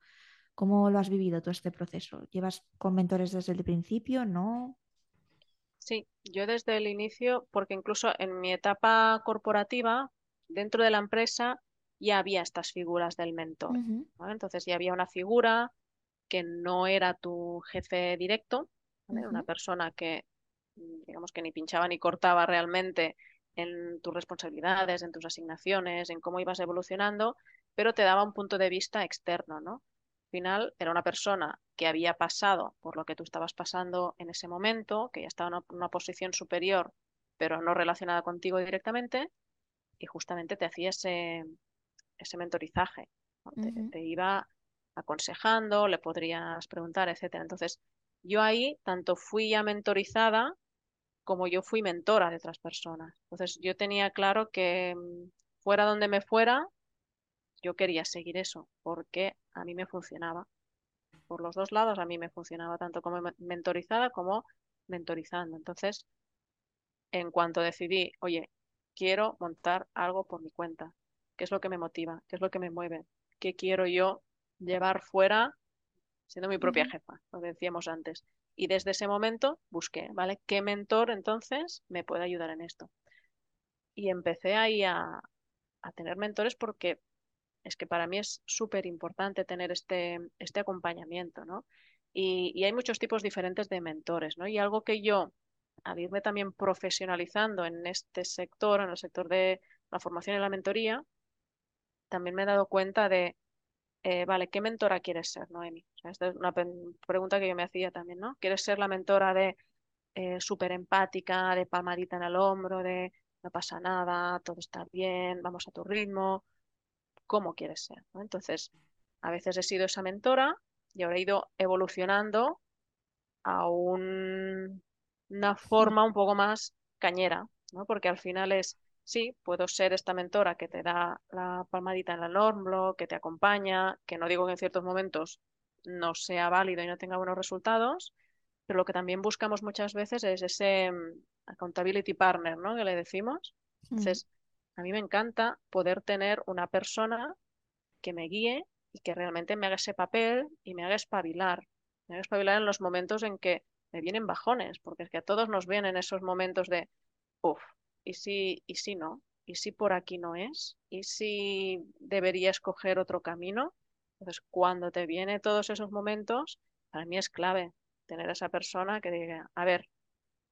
¿Cómo lo has vivido todo este proceso? ¿Llevas con mentores desde el principio? ¿No? Sí, yo desde el inicio, porque incluso en mi etapa corporativa, dentro de la empresa, ya había estas figuras del mentor. Entonces ya había una figura que no era tu jefe directo, ¿vale? Una persona que, digamos que ni pinchaba ni cortaba realmente en tus responsabilidades, en tus asignaciones, en cómo ibas evolucionando, pero te daba un punto de vista externo, ¿no? Al final era una persona que había pasado por lo que tú estabas pasando en ese momento, que ya estaba en una, una posición superior, pero no relacionada contigo directamente, y justamente te hacía ese, ese mentorizaje, ¿no? Te, te iba aconsejando, le podrías preguntar, etcétera. Entonces, yo ahí tanto fui ya mentorizada como yo fui mentora de otras personas. Entonces, yo tenía claro que mm, fuera donde me fuera, yo quería seguir eso, porque a mí me funcionaba. Por los dos lados a mí me funcionaba, tanto como men- mentorizada como mentorizando. Entonces, en cuanto decidí, oye, quiero montar algo por mi cuenta, ¿qué es lo que me motiva? ¿Qué es lo que me mueve? ¿Qué quiero yo llevar fuera siendo mi propia jefa, lo que decíamos antes? Y desde ese momento busqué, ¿vale? ¿Qué mentor entonces me puede ayudar en esto? Y empecé ahí a, a tener mentores porque es que para mí es súper importante tener este, este acompañamiento, ¿no? Y, y hay muchos tipos diferentes de mentores, ¿no? Y algo que yo al irme también profesionalizando en este sector, en el sector de la formación y la mentoría, también me he dado cuenta de, eh, vale, ¿qué mentora quieres ser, Noemi? esta es una pregunta que yo me hacía también, ¿no? ¿Quieres ser la mentora de eh, súper empática, de palmadita en el hombro, de no pasa nada, todo está bien, vamos a tu ritmo? ¿Cómo quieres ser? Entonces, a veces he sido esa mentora y ahora he ido evolucionando a un una forma un poco más cañera, ¿no? Porque al final es, sí, puedo ser esta mentora que te da la palmadita en el hombro, que te acompaña, que no digo que en ciertos momentos no sea válido y no tenga buenos resultados, pero lo que también buscamos muchas veces es ese mm, accountability partner, ¿no? Que le decimos. Mm. Entonces, a mí me encanta poder tener una persona que me guíe y que realmente me haga ese papel y me haga espabilar. Me haga espabilar en los momentos en que me vienen bajones, porque es que a todos nos vienen esos momentos de, uff, ¿y si, y si no? ¿Y si por aquí no es? ¿Y si debería escoger otro camino? Entonces, cuando te vienen todos esos momentos, para mí es clave tener a esa persona que diga, a ver,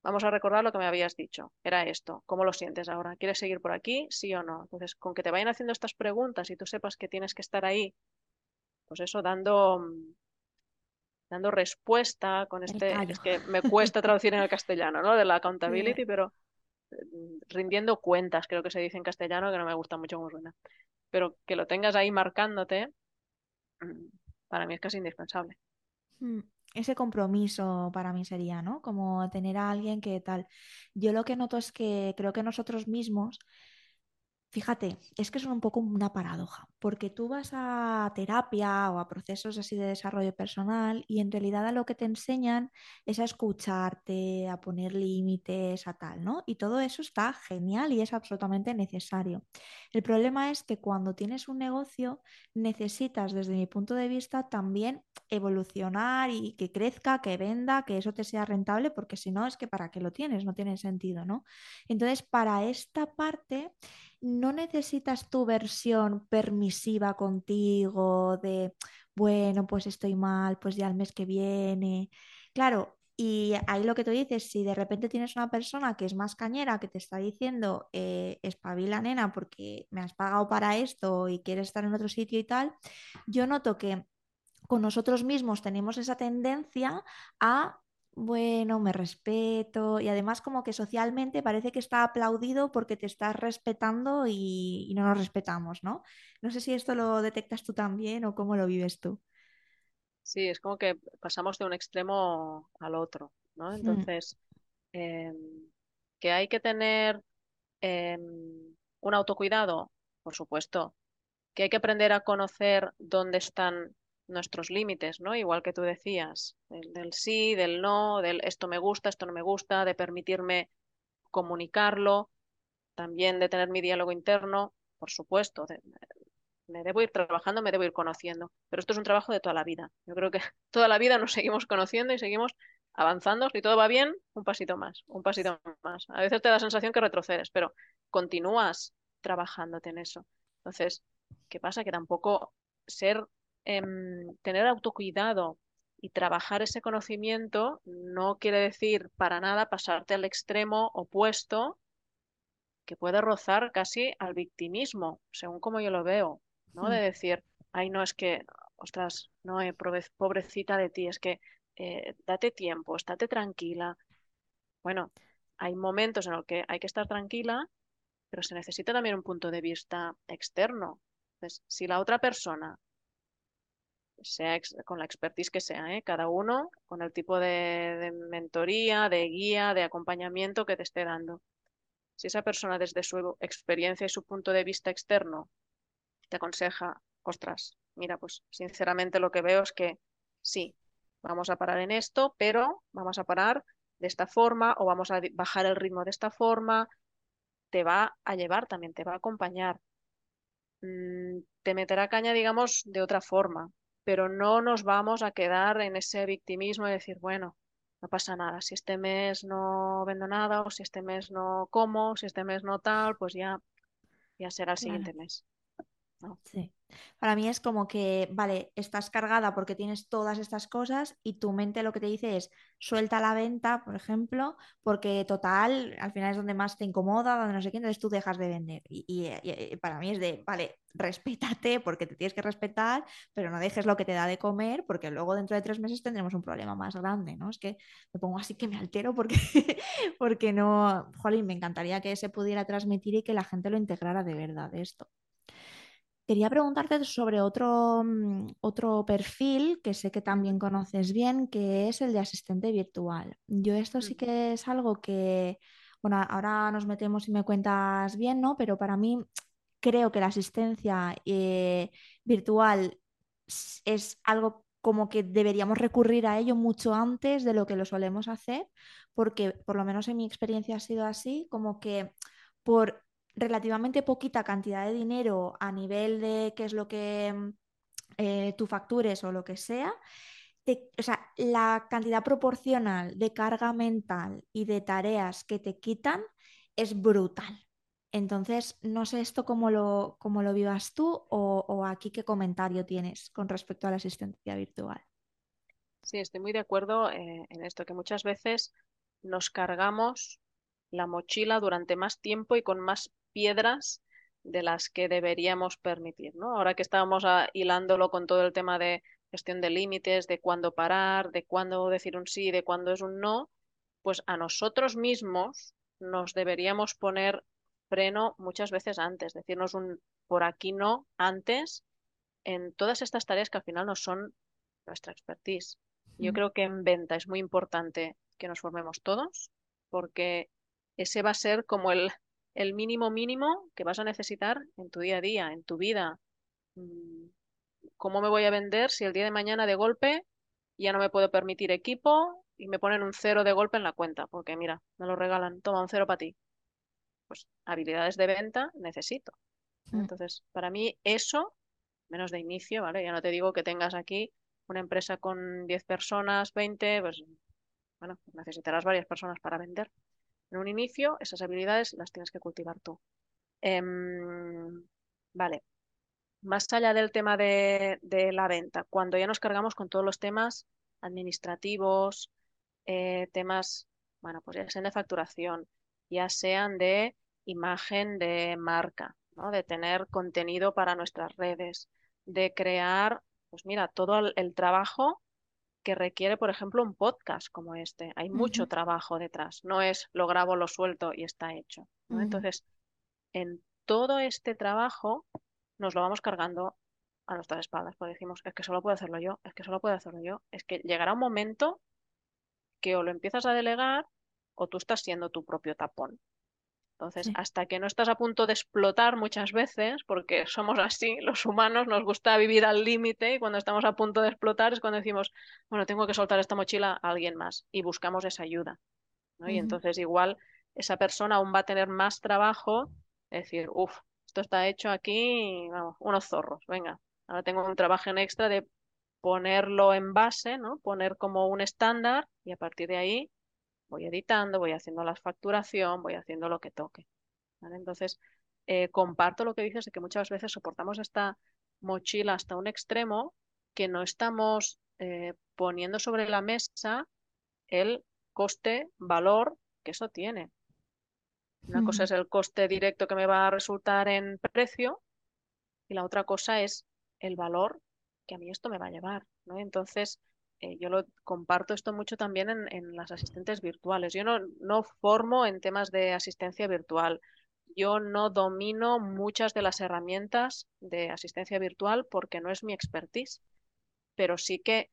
vamos a recordar lo que me habías dicho. Era esto. ¿Cómo lo sientes ahora? ¿Quieres seguir por aquí? ¿Sí o no? Entonces, con que te vayan haciendo estas preguntas y tú sepas que tienes que estar ahí, pues eso, dando, dando respuesta con este, es que me cuesta traducir en el castellano, ¿no? De la accountability, pero mm, rindiendo cuentas, creo que se dice en castellano, que no me gusta mucho cómo suena. Pero que lo tengas ahí marcándote, mm, para mí es casi indispensable. Ese compromiso para mí sería, ¿no? Como tener a alguien que tal. Yo lo que noto es que creo que nosotros mismos Fíjate, es que es un poco una paradoja, porque tú vas a terapia o a procesos así de desarrollo personal y en realidad a lo que te enseñan es a escucharte, a poner límites, a tal, ¿no? Y todo eso está genial y es absolutamente necesario. El problema es que cuando tienes un negocio necesitas, desde mi punto de vista, también evolucionar y que crezca, que venda, que eso te sea rentable, porque si no es que para qué lo tienes, no tiene sentido, ¿no? Entonces, para esta parte no necesitas tu versión permisiva contigo de, bueno, pues estoy mal, pues ya el mes que viene. Claro, y ahí lo que tú dices, si de repente tienes una persona que es más cañera, que te está diciendo, eh, espabila nena porque me has pagado para esto y quieres estar en otro sitio y tal, yo noto que con nosotros mismos tenemos esa tendencia a bueno, me respeto y además como que socialmente parece que está aplaudido porque te estás respetando y, no nos respetamos, ¿no? No sé si esto lo detectas tú también o cómo lo vives tú. Sí, es como que pasamos de un extremo al otro, ¿no? Mm. Entonces, em, que hay que tener em, un autocuidado, por supuesto, que hay que aprender a conocer dónde están nuestros límites, ¿no? Igual que tú decías, del, sí, del no, del esto me gusta, esto no me gusta, de permitirme comunicarlo, también de tener mi diálogo interno, por supuesto, me debo ir trabajando, me debo ir conociendo, pero esto es un trabajo de toda la vida. Yo creo que toda la vida nos seguimos conociendo y seguimos avanzando. Si todo va bien, un pasito más, un pasito más. A veces te da la sensación que retrocedes, pero continúas trabajándote en eso. Entonces, ¿qué pasa? Que tampoco ser Em, tener autocuidado y trabajar ese conocimiento no quiere decir para nada pasarte al extremo opuesto que puede rozar casi al victimismo, según como yo lo veo, ¿no? De Mm. decir, ay, no, es que, ostras, no, eh, pobrecita de ti, es que eh, date tiempo, estate tranquila. Bueno, hay momentos en los que hay que estar tranquila, pero se necesita también un punto de vista externo. Entonces, si la otra persona sea con la expertise que sea, ¿eh? cada uno con el tipo de, de, mentoría, de guía, de acompañamiento que te esté dando. Si esa persona desde su experiencia y su punto de vista externo te aconseja, ostras, mira, pues sinceramente lo que veo es que sí, vamos a parar en esto, pero vamos a parar de esta forma o vamos a bajar el ritmo de esta forma, te va a llevar también, te va a acompañar. Mm, te meterá caña, digamos, de otra forma, pero no nos vamos a quedar en ese victimismo de decir, bueno, no pasa nada, si este mes no vendo nada o si este mes no como, si este mes no tal, pues ya, ya será el Claro. siguiente mes. ¿No? Sí. Para mí es como que, vale, estás cargada porque tienes todas estas cosas y tu mente lo que te dice es suelta la venta, por ejemplo, porque total, al final es donde más te incomoda, donde no sé qué, entonces tú dejas de vender. Y, y- y para mí es de, vale, respétate porque te tienes que respetar, pero no dejes lo que te da de comer porque luego dentro de tres meses tendremos un problema más grande, ¿no? Es que me pongo así que me altero porque, porque no, jolín, me encantaría que se pudiera transmitir y que la gente lo integrara de verdad esto. Quería preguntarte sobre otro, mm, otro perfil que sé que también conoces bien, que es el de asistente virtual. Yo esto sí que es algo que, bueno, ahora nos metemos y me cuentas bien, ¿no? Pero para mí creo que la asistencia eh, virtual es algo como que deberíamos recurrir a ello mucho antes de lo que lo solemos hacer, porque por lo menos en mi experiencia ha sido así, como que por relativamente poquita cantidad de dinero a nivel de qué es lo que mm, eh, tú factures o lo que sea, o sea, la cantidad proporcional de carga mental y de tareas que te quitan es brutal. Entonces, no sé esto cómo lo, cómo lo vivas tú o, o aquí qué comentario tienes con respecto a la asistencia virtual. Sí, estoy muy de acuerdo eh, en esto, que muchas veces nos cargamos la mochila durante más tiempo y con más piedras de las que deberíamos permitir, ¿no? Ahora que estábamos hilándolo con todo el tema de gestión de límites, de cuándo parar, de cuándo decir un sí, de cuándo es un no, pues a nosotros mismos nos deberíamos poner freno muchas veces antes, decirnos un por aquí no antes en todas estas tareas que al final no son nuestra expertise. Yo creo que en venta es muy importante que nos formemos todos, porque ese va a ser como el, el mínimo mínimo que vas a necesitar en tu día a día, en tu vida. Mm, ¿Cómo me voy a vender si el día de mañana de golpe ya no me puedo permitir equipo y me ponen un cero de golpe en la cuenta? Porque mira, me lo regalan, toma un cero para ti. Pues habilidades de venta necesito. mm, Entonces, para mí eso menos de inicio, ¿vale? Ya no te digo que tengas aquí una empresa con 10 personas, 20, pues bueno, necesitarás varias personas para vender. En un inicio, esas habilidades las tienes que cultivar tú. Em, vale, más allá del tema de, la venta, cuando ya nos cargamos con todos los temas administrativos, eh, temas, bueno, pues ya sean de facturación, ya sean de imagen de marca, ¿no? De tener contenido para nuestras redes, de crear, pues mira, todo el trabajo que requiere, por ejemplo, un podcast como este. Hay mucho trabajo detrás, no es lo grabo, lo suelto y está hecho, Entonces, en todo este trabajo nos lo vamos cargando a nuestras espaldas, porque decimos, es que solo puedo hacerlo yo, es que solo puedo hacerlo yo, es que llegará un momento que o lo empiezas a delegar o tú estás siendo tu propio tapón. Entonces, sí, hasta que no estás a punto de explotar muchas veces, porque somos así, los humanos nos gusta vivir al límite y cuando estamos a punto de explotar es cuando decimos, bueno, tengo que soltar esta mochila a alguien más y buscamos esa ayuda, ¿no? Y entonces igual esa persona aún va a tener más trabajo, es decir, uff, esto está hecho aquí, vamos, unos zorros, venga, ahora tengo un trabajo en extra de ponerlo en base, ¿no? Poner como un estándar y a partir de ahí voy editando, voy haciendo la facturación, voy haciendo lo que toque. ¿vale? Entonces, eh, comparto lo que dices de que muchas veces soportamos esta mochila hasta un extremo que no estamos eh, poniendo sobre la mesa el coste-valor que eso tiene. Una cosa es el coste directo que me va a resultar en precio y la otra cosa es el valor que a mí esto me va a llevar, ¿no? Entonces, eh, yo lo comparto esto mucho también en, en las asistentes virtuales. Yo no, no formo en temas de asistencia virtual. Yo no domino muchas de las herramientas de asistencia virtual porque no es mi expertise, pero sí que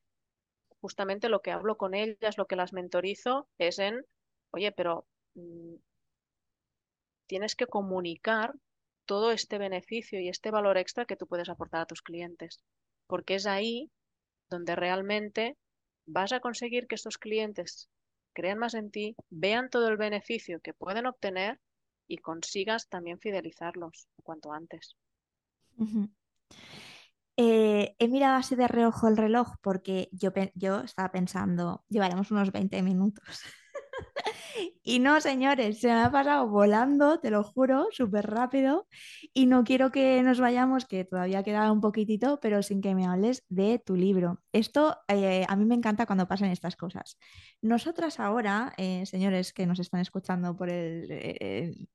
justamente lo que hablo con ellas, lo que las mentorizo es en, oye, pero mm, tienes que comunicar todo este beneficio y este valor extra que tú puedes aportar a tus clientes, porque es ahí donde realmente vas a conseguir que estos clientes crean más en ti, vean todo el beneficio que pueden obtener y consigas también fidelizarlos cuanto antes. Eh, he mirado así de reojo el reloj porque yo, yo estaba pensando, llevaremos unos 20 minutos. Y no, señores, se me ha pasado volando, te lo juro, súper rápido. Y no quiero que nos vayamos, que todavía queda un poquitito, pero sin que me hables de tu libro. Esto eh, a mí me encanta cuando pasan estas cosas. Nosotras ahora, eh, señores que nos están escuchando por el-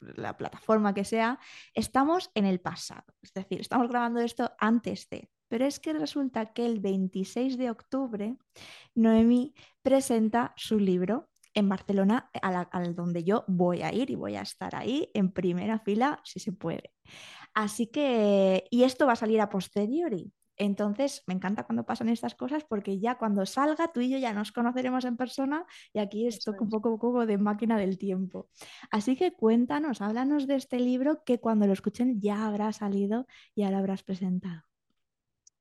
la plataforma que sea, estamos en el pasado. Es decir, estamos grabando esto antes de. Pero es que resulta que el 26 de octubre Noemí presenta su libro en Barcelona, a la- al donde yo voy a ir y voy a estar ahí en primera fila si se puede. Así que, y esto va a salir a posteriori. Entonces, me encanta cuando pasan estas cosas porque ya cuando salga tú y yo ya nos conoceremos en persona y aquí esto un es. poco, un poco de máquina del tiempo. Así que cuéntanos, háblanos de este libro que cuando lo escuchen ya habrá salido y ya lo habrás presentado.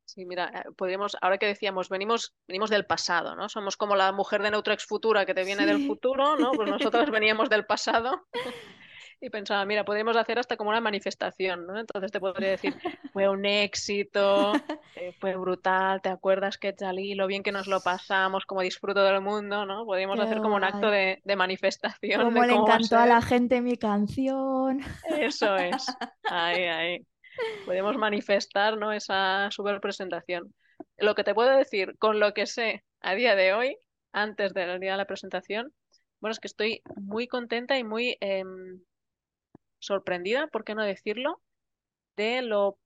Sí, mira, eh, podríamos, ahora que decíamos, venimos, venimos del pasado, ¿no? Somos como la mujer de Neutro Ex Futura que te viene del futuro, ¿no? Pues nosotros veníamos del pasado y pensaba, mira, podríamos hacer hasta como una manifestación, ¿no? Entonces te podría decir, fue un éxito, eh, fue brutal, ¿te acuerdas que salí, lo bien que nos lo pasamos, como disfruto del mundo, ¿no? Podríamos Qué hacer como un acto de, de manifestación Cómo de le a encantó a ser. la gente mi canción. Eso es. Ahí, ahí. Podemos manifestar, ¿no? esa super presentación. Lo que te puedo decir, con lo que sé a día de hoy, antes del día de la presentación, bueno, es que estoy muy contenta y muy em, sorprendida, ¿por qué no decirlo?, de lo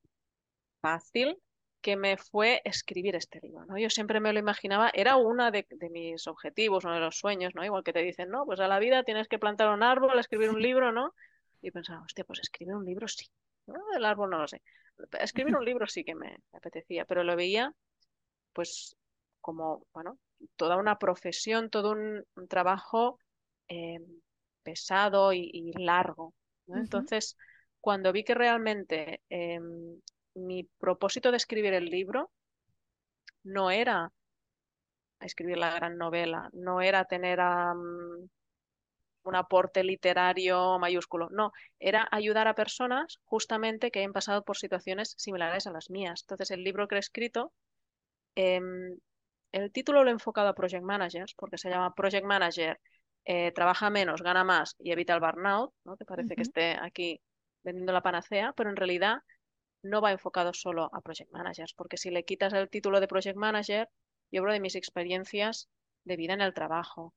fácil que me fue escribir este libro, ¿no? Yo siempre me lo imaginaba, era uno de, de mis objetivos, uno de los sueños, ¿no? Igual que te dicen, no, pues a la vida tienes que plantar un árbol, escribir un libro, ¿no? Y pensaba, hostia, pues escribir un libro sí. ¿No? El árbol no lo sé. Escribir un libro sí que me me apetecía, pero lo veía, pues, como, bueno, toda una profesión, todo un, un trabajo eh, pesado y, y largo, Entonces, cuando vi que realmente em, mi propósito de escribir el libro no era escribir la gran novela, no era tener am, un aporte literario mayúsculo, no, era ayudar a personas justamente que hayan pasado por situaciones similares a las mías. Entonces, el libro que he escrito, em, el título lo he enfocado a Project Managers, porque se llama Project Manager, eh, trabaja menos, gana más y evita el burnout, ¿no? Que parece que esté aquí vendiendo la panacea, pero en realidad no va enfocado solo a project managers, porque si le quitas el título de project manager, yo hablo de mis experiencias de vida en el trabajo,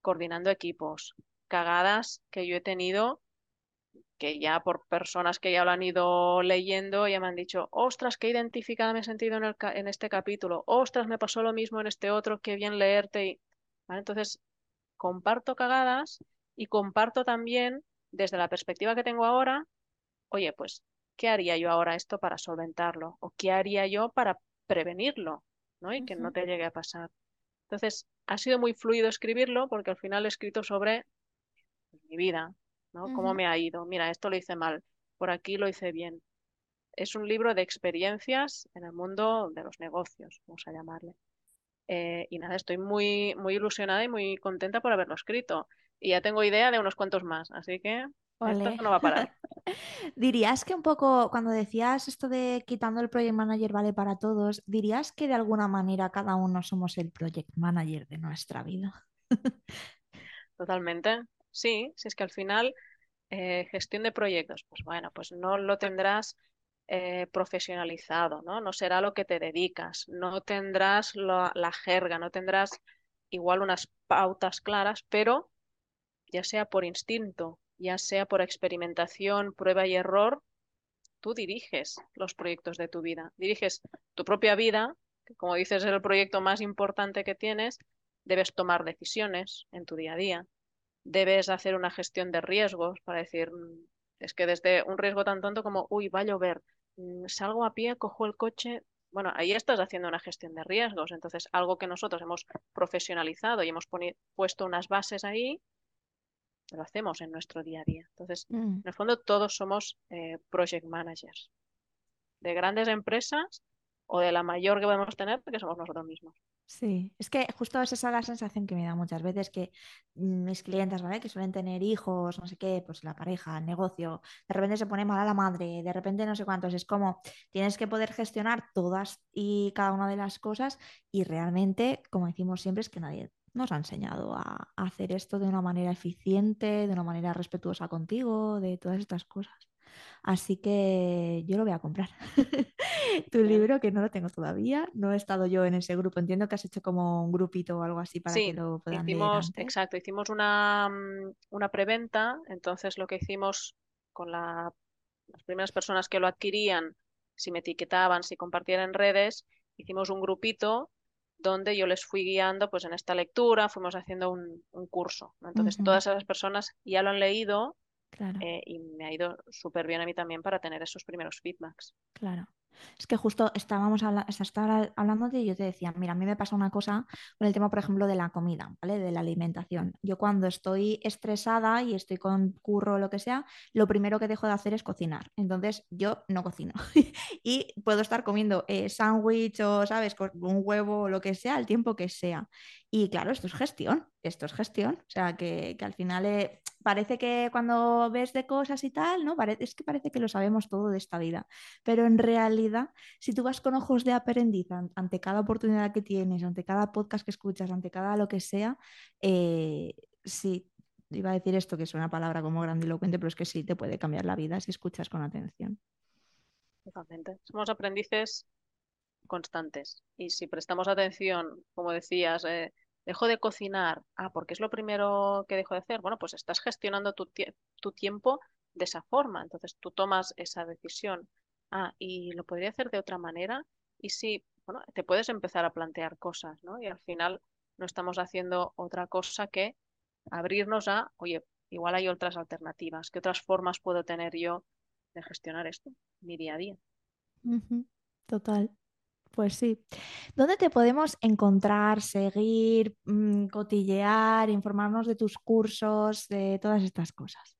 coordinando equipos, cagadas que yo he tenido, que ya por personas que ya lo han ido leyendo, ya me han dicho, ostras, qué identificada me he sentido en, el ca- en este capítulo, ostras, me pasó lo mismo en este otro, qué bien leerte. Y... ¿vale? Entonces, comparto cagadas y comparto también, desde la perspectiva que tengo ahora, oye, pues, ¿qué haría yo ahora esto para solventarlo? ¿O qué haría yo para prevenirlo? ¿no? Y que no te llegue a pasar. Entonces, ha sido muy fluido escribirlo porque al final he escrito sobre mi vida, ¿no? Cómo me ha ido. Mira, esto lo hice mal, por aquí lo hice bien. Es un libro de experiencias en el mundo de los negocios, vamos a llamarle. Eh, y nada, estoy muy, muy ilusionada y muy contenta por haberlo escrito. Y ya tengo idea de unos cuantos más, así que esto no va a parar. Dirías que un poco, cuando decías esto de quitando el project manager vale para todos, dirías que de alguna manera cada uno somos el project manager de nuestra vida. Totalmente. Sí, si es que al final eh, gestión de proyectos, pues bueno, pues no lo tendrás eh, profesionalizado, ¿no? No será lo que te dedicas, no tendrás la, la jerga, no tendrás igual unas pautas claras, pero ya sea por instinto, ya sea por experimentación, prueba y error, tú diriges los proyectos de tu vida, diriges tu propia vida, que como dices es el proyecto más importante que tienes, debes tomar decisiones en tu día a día debes hacer una gestión de riesgos para decir, mm, es que desde un riesgo tan tonto como, uy, va a llover, mm, salgo a pie, cojo el coche. Bueno, ahí estás haciendo una gestión de riesgos. Entonces, algo que nosotros hemos profesionalizado y hemos puesto unas bases ahí, lo hacemos en nuestro día a día. Entonces, Mm. en el fondo, todos somos eh, project managers de grandes empresas o de la mayor que podemos tener, que somos nosotros mismos. Sí, es que justo es esa la sensación que me da muchas veces que mis clientes, ¿vale? Que suelen tener hijos, no sé qué, pues la pareja, el negocio, de repente se pone mala la madre, de repente no sé cuántos, es como tienes que poder gestionar todas y cada una de las cosas y realmente, como decimos siempre, es que nadie nos ha enseñado a hacer esto de una manera eficiente, de una manera respetuosa contigo, de todas estas cosas. Así que yo lo voy a comprar. tu libro, que no lo tengo todavía, no he estado yo en ese grupo. Entiendo que has hecho como un grupito o algo así para que lo puedan leer hicimos, antes. exacto, hicimos una, mm, una preventa, entonces lo que hicimos con la- las primeras personas que lo adquirían, si me etiquetaban, si compartían en redes, hicimos un grupito donde yo les fui guiando pues en esta lectura, fuimos haciendo un, un curso. Entonces todas esas personas ya lo han leído claro. eh, y me ha ido súper bien a mí también para tener esos primeros feedbacks. Claro. Es que justo estábamos habla- estaba hablando y yo te decía, mira, a mí me pasa una cosa con el tema, por ejemplo, de la comida, ¿vale? De la alimentación. Yo cuando estoy estresada y estoy con curro o lo que sea, lo primero que dejo de hacer es cocinar. Entonces yo no cocino. Y puedo estar comiendo eh, sándwich o, ¿sabes? Con un huevo o lo que sea, el tiempo que sea. Y claro, esto es gestión, esto es gestión. O sea, que, que al final eh, parece que cuando ves de cosas y tal, ¿no? Es que parece que lo sabemos todo de esta vida. Pero en realidad, si tú vas con ojos de aprendiz an- ante cada oportunidad que tienes, ante cada podcast que escuchas, ante cada lo que sea, eh, sí, iba a decir esto que es una palabra como grandilocuente, pero es que sí te puede cambiar la vida si escuchas con atención. Totalmente. Somos aprendices constantes. Y si prestamos atención, como decías, eh, dejo de cocinar, ah, porque es lo primero que dejo de hacer. Bueno, pues estás gestionando tu, tu tiempo de esa forma. Entonces tú tomas esa decisión. Ah, y lo podría hacer de otra manera. Y si, bueno, te puedes empezar a plantear cosas, ¿no? Y al final no estamos haciendo otra cosa que abrirnos a, oye, igual hay otras alternativas. ¿Qué otras formas puedo tener yo de gestionar esto, mi día a día? Total. Pues sí. ¿Dónde te podemos encontrar, seguir, mm, cotillear, informarnos de tus cursos, de todas estas cosas?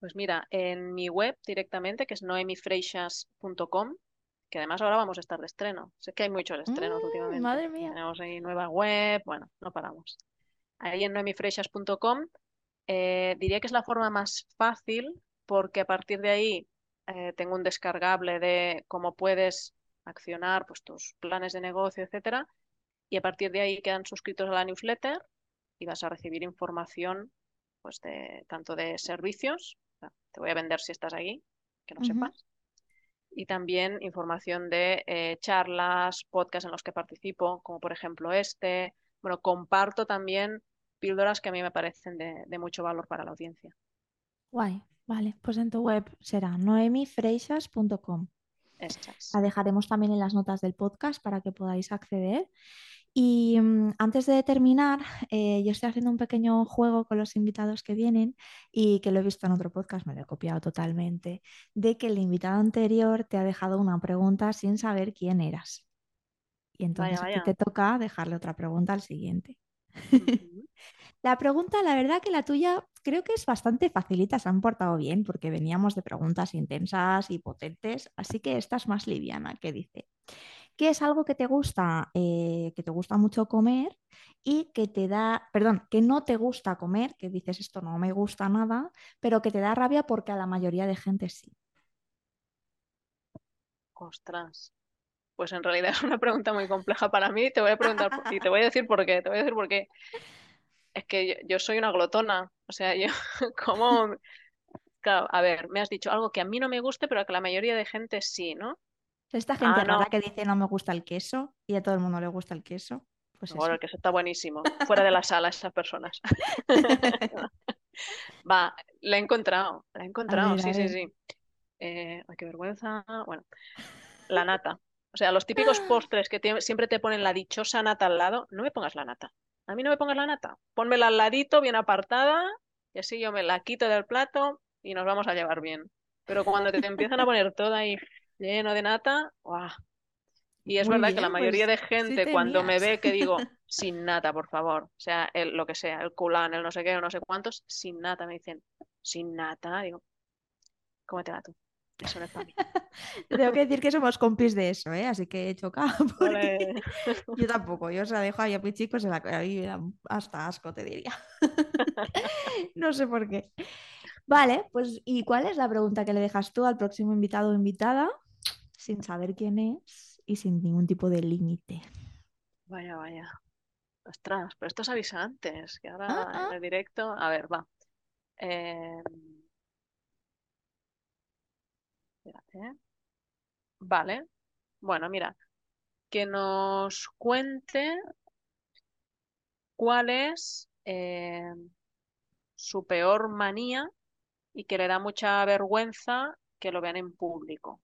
Pues mira, en mi web directamente, que es noemifreixas.com, que además ahora vamos a estar de estreno. Sé que hay muchos estrenos Mm, últimamente. madre mía. Tenemos ahí nueva web, bueno, no paramos. Ahí en noemifreixas.com eh, diría que es la forma más fácil porque a partir de ahí eh, tengo un descargable de cómo puedes accionar pues, tus planes de negocio, etcétera, y a partir de ahí quedan suscritos a la newsletter y vas a recibir información pues de tanto de servicios, o sea, te voy a vender si estás aquí, que no sepas, y también información de eh, charlas, podcasts en los que participo, como por ejemplo este. Bueno, comparto también píldoras que a mí me parecen de, de mucho valor para la audiencia. Guay. Vale, pues en tu web será noemifreixas.com. La dejaremos también en las notas del podcast para que podáis acceder. Y mm, antes de terminar, eh, yo estoy haciendo un pequeño juego con los invitados que vienen y que lo he visto en otro podcast, me lo he copiado totalmente, de que el invitado anterior te ha dejado una pregunta sin saber quién eras. Y Vaya, entonces a ti vaya. te toca dejarle otra pregunta al siguiente. La pregunta, la verdad que la tuya creo que es bastante facilita, se han portado bien porque veníamos de preguntas intensas y potentes, así que esta es más liviana, que dice, ¿qué es algo que te gusta, eh, que te gusta mucho comer y que te da, perdón, que no te gusta comer, que dices esto no me gusta nada, pero que te da rabia porque a la mayoría de gente sí? Ostras. Pues en realidad es una pregunta muy compleja para mí. Te voy a preguntar y te voy a decir por qué. Te voy a decir por qué. Es que yo, yo soy una glotona. O sea, yo como... Claro, a ver, me has dicho algo que a mí no me guste, pero que la mayoría de gente sí, ¿no? Esta Ah, gente rara no. que dice no me gusta el queso y a todo el mundo le gusta el queso, pues Bueno, eso. el queso está buenísimo. Fuera de la sala, esas personas. Va, la he encontrado. La he encontrado, ver, sí, sí, sí. Eh, ay, qué vergüenza. Bueno, la nata. O sea, los típicos postres que siempre te ponen la dichosa nata al lado, no me pongas la nata. A mí no me pongas la nata. Pónmela al ladito, bien apartada, y así yo me la quito del plato y nos vamos a llevar bien. Pero cuando te empiezan a poner todo ahí lleno de nata, ¡guau! Y es Muy verdad que la bien, mayoría pues de sí gente cuando me ve que digo, sin nata, por favor, o sea, el, lo que sea, el culán, el no sé qué, o no sé cuántos, sin nata, me dicen, sin nata, digo, cómetela tú, eso no es tengo que decir que somos compis de eso, ¿eh? Así que he chocado porque yo tampoco, yo se la dejo ahí a Pichicos en la a mí me da hasta asco, te diría. No sé por qué. Vale, pues ¿y cuál es la pregunta que le dejas tú al próximo invitado o invitada sin saber quién es y sin ningún tipo de límite? Vaya, vaya. Ostras, pero esto se avisa antes, que Ah, ahora en ah. el directo. A ver, va. Eh, espérate, ¿eh? Vale. Bueno, mira, que nos cuente cuál es eh, su peor manía y que le da mucha vergüenza que lo vean en público.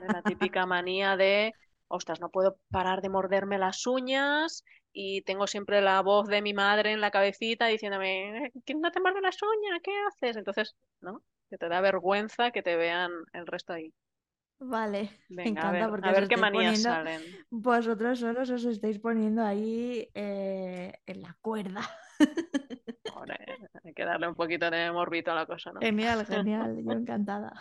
La típica manía de, ostras, no puedo parar de morderme las uñas y tengo siempre la voz de mi madre en la cabecita diciéndome, "Eh, ¿quién no te muerde las uñas? ¿Qué haces? Entonces, ¿no? Que te da vergüenza que te vean el resto ahí. Vale, me Venga, a encanta ver, porque a os ver qué manías salen. vosotros solos os estáis poniendo ahí eh, en la cuerda. Hay que darle un poquito de morbito a la cosa, ¿no? Genial, genial, yo encantada.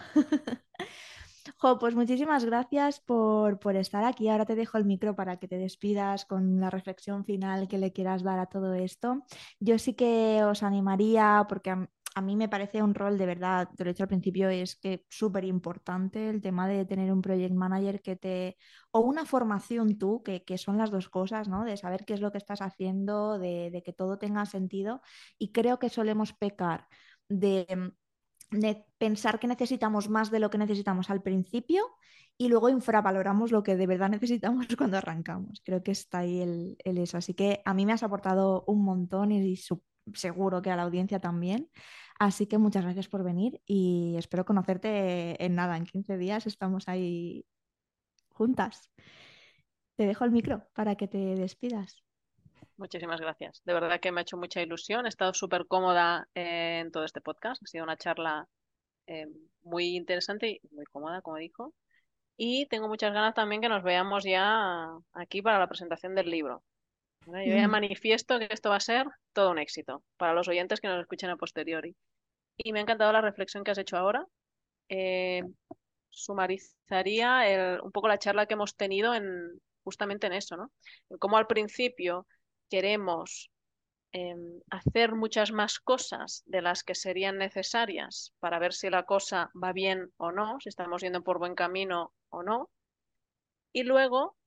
Jo, pues muchísimas gracias por, por estar aquí. Ahora te dejo el micro para que te despidas con la reflexión final que le quieras dar a todo esto. Yo sí que os animaría, porque a, mí me parece un rol de verdad, te lo he dicho al principio, es que súper importante el tema de tener un project manager que te, o una formación tú, que, que son las dos cosas, ¿no? De saber qué es lo que estás haciendo, de, que todo tenga sentido. Y creo que solemos pecar de de pensar que necesitamos más de lo que necesitamos al principio y luego infravaloramos lo que de verdad necesitamos cuando arrancamos. Creo que está ahí el, eso. Así que a mí me has aportado un montón y seguro que a la audiencia también. Así que muchas gracias por venir y espero conocerte en nada, en 15 días estamos ahí juntas. Te dejo el micro para que te despidas. Muchísimas gracias. De verdad que me ha hecho mucha ilusión. He estado súper cómoda eh, en todo este podcast. Ha sido una charla eh, muy interesante y muy cómoda, como dijo. Y tengo muchas ganas también que nos veamos ya aquí para la presentación del libro. Yo ya manifiesto que esto va a ser todo un éxito para los oyentes que nos escuchen a posteriori. Y me ha encantado la reflexión que has hecho ahora. Eh, sumarizaría el- un poco la charla que hemos tenido en, justamente en eso, ¿no? Cómo al principio queremos em, hacer muchas más cosas de las que serían necesarias para ver si la cosa va bien o no, si estamos yendo por buen camino o no. Y luego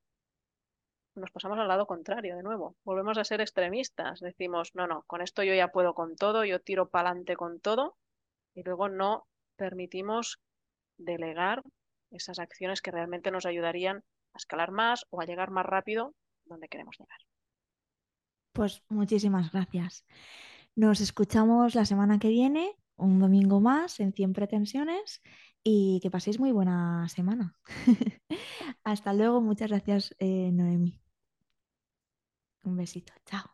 nos pasamos al lado contrario de nuevo. Volvemos a ser extremistas. Decimos, no, no, con esto yo ya puedo con todo, yo tiro para adelante con todo. Y luego no permitimos delegar esas acciones que realmente nos ayudarían a escalar más o a llegar más rápido donde queremos llegar. Pues muchísimas gracias. Nos escuchamos la semana que viene, un domingo más en 100 pretensiones y que paséis muy buena semana. Hasta luego, muchas gracias, eh, Noemi. Un besito, chao.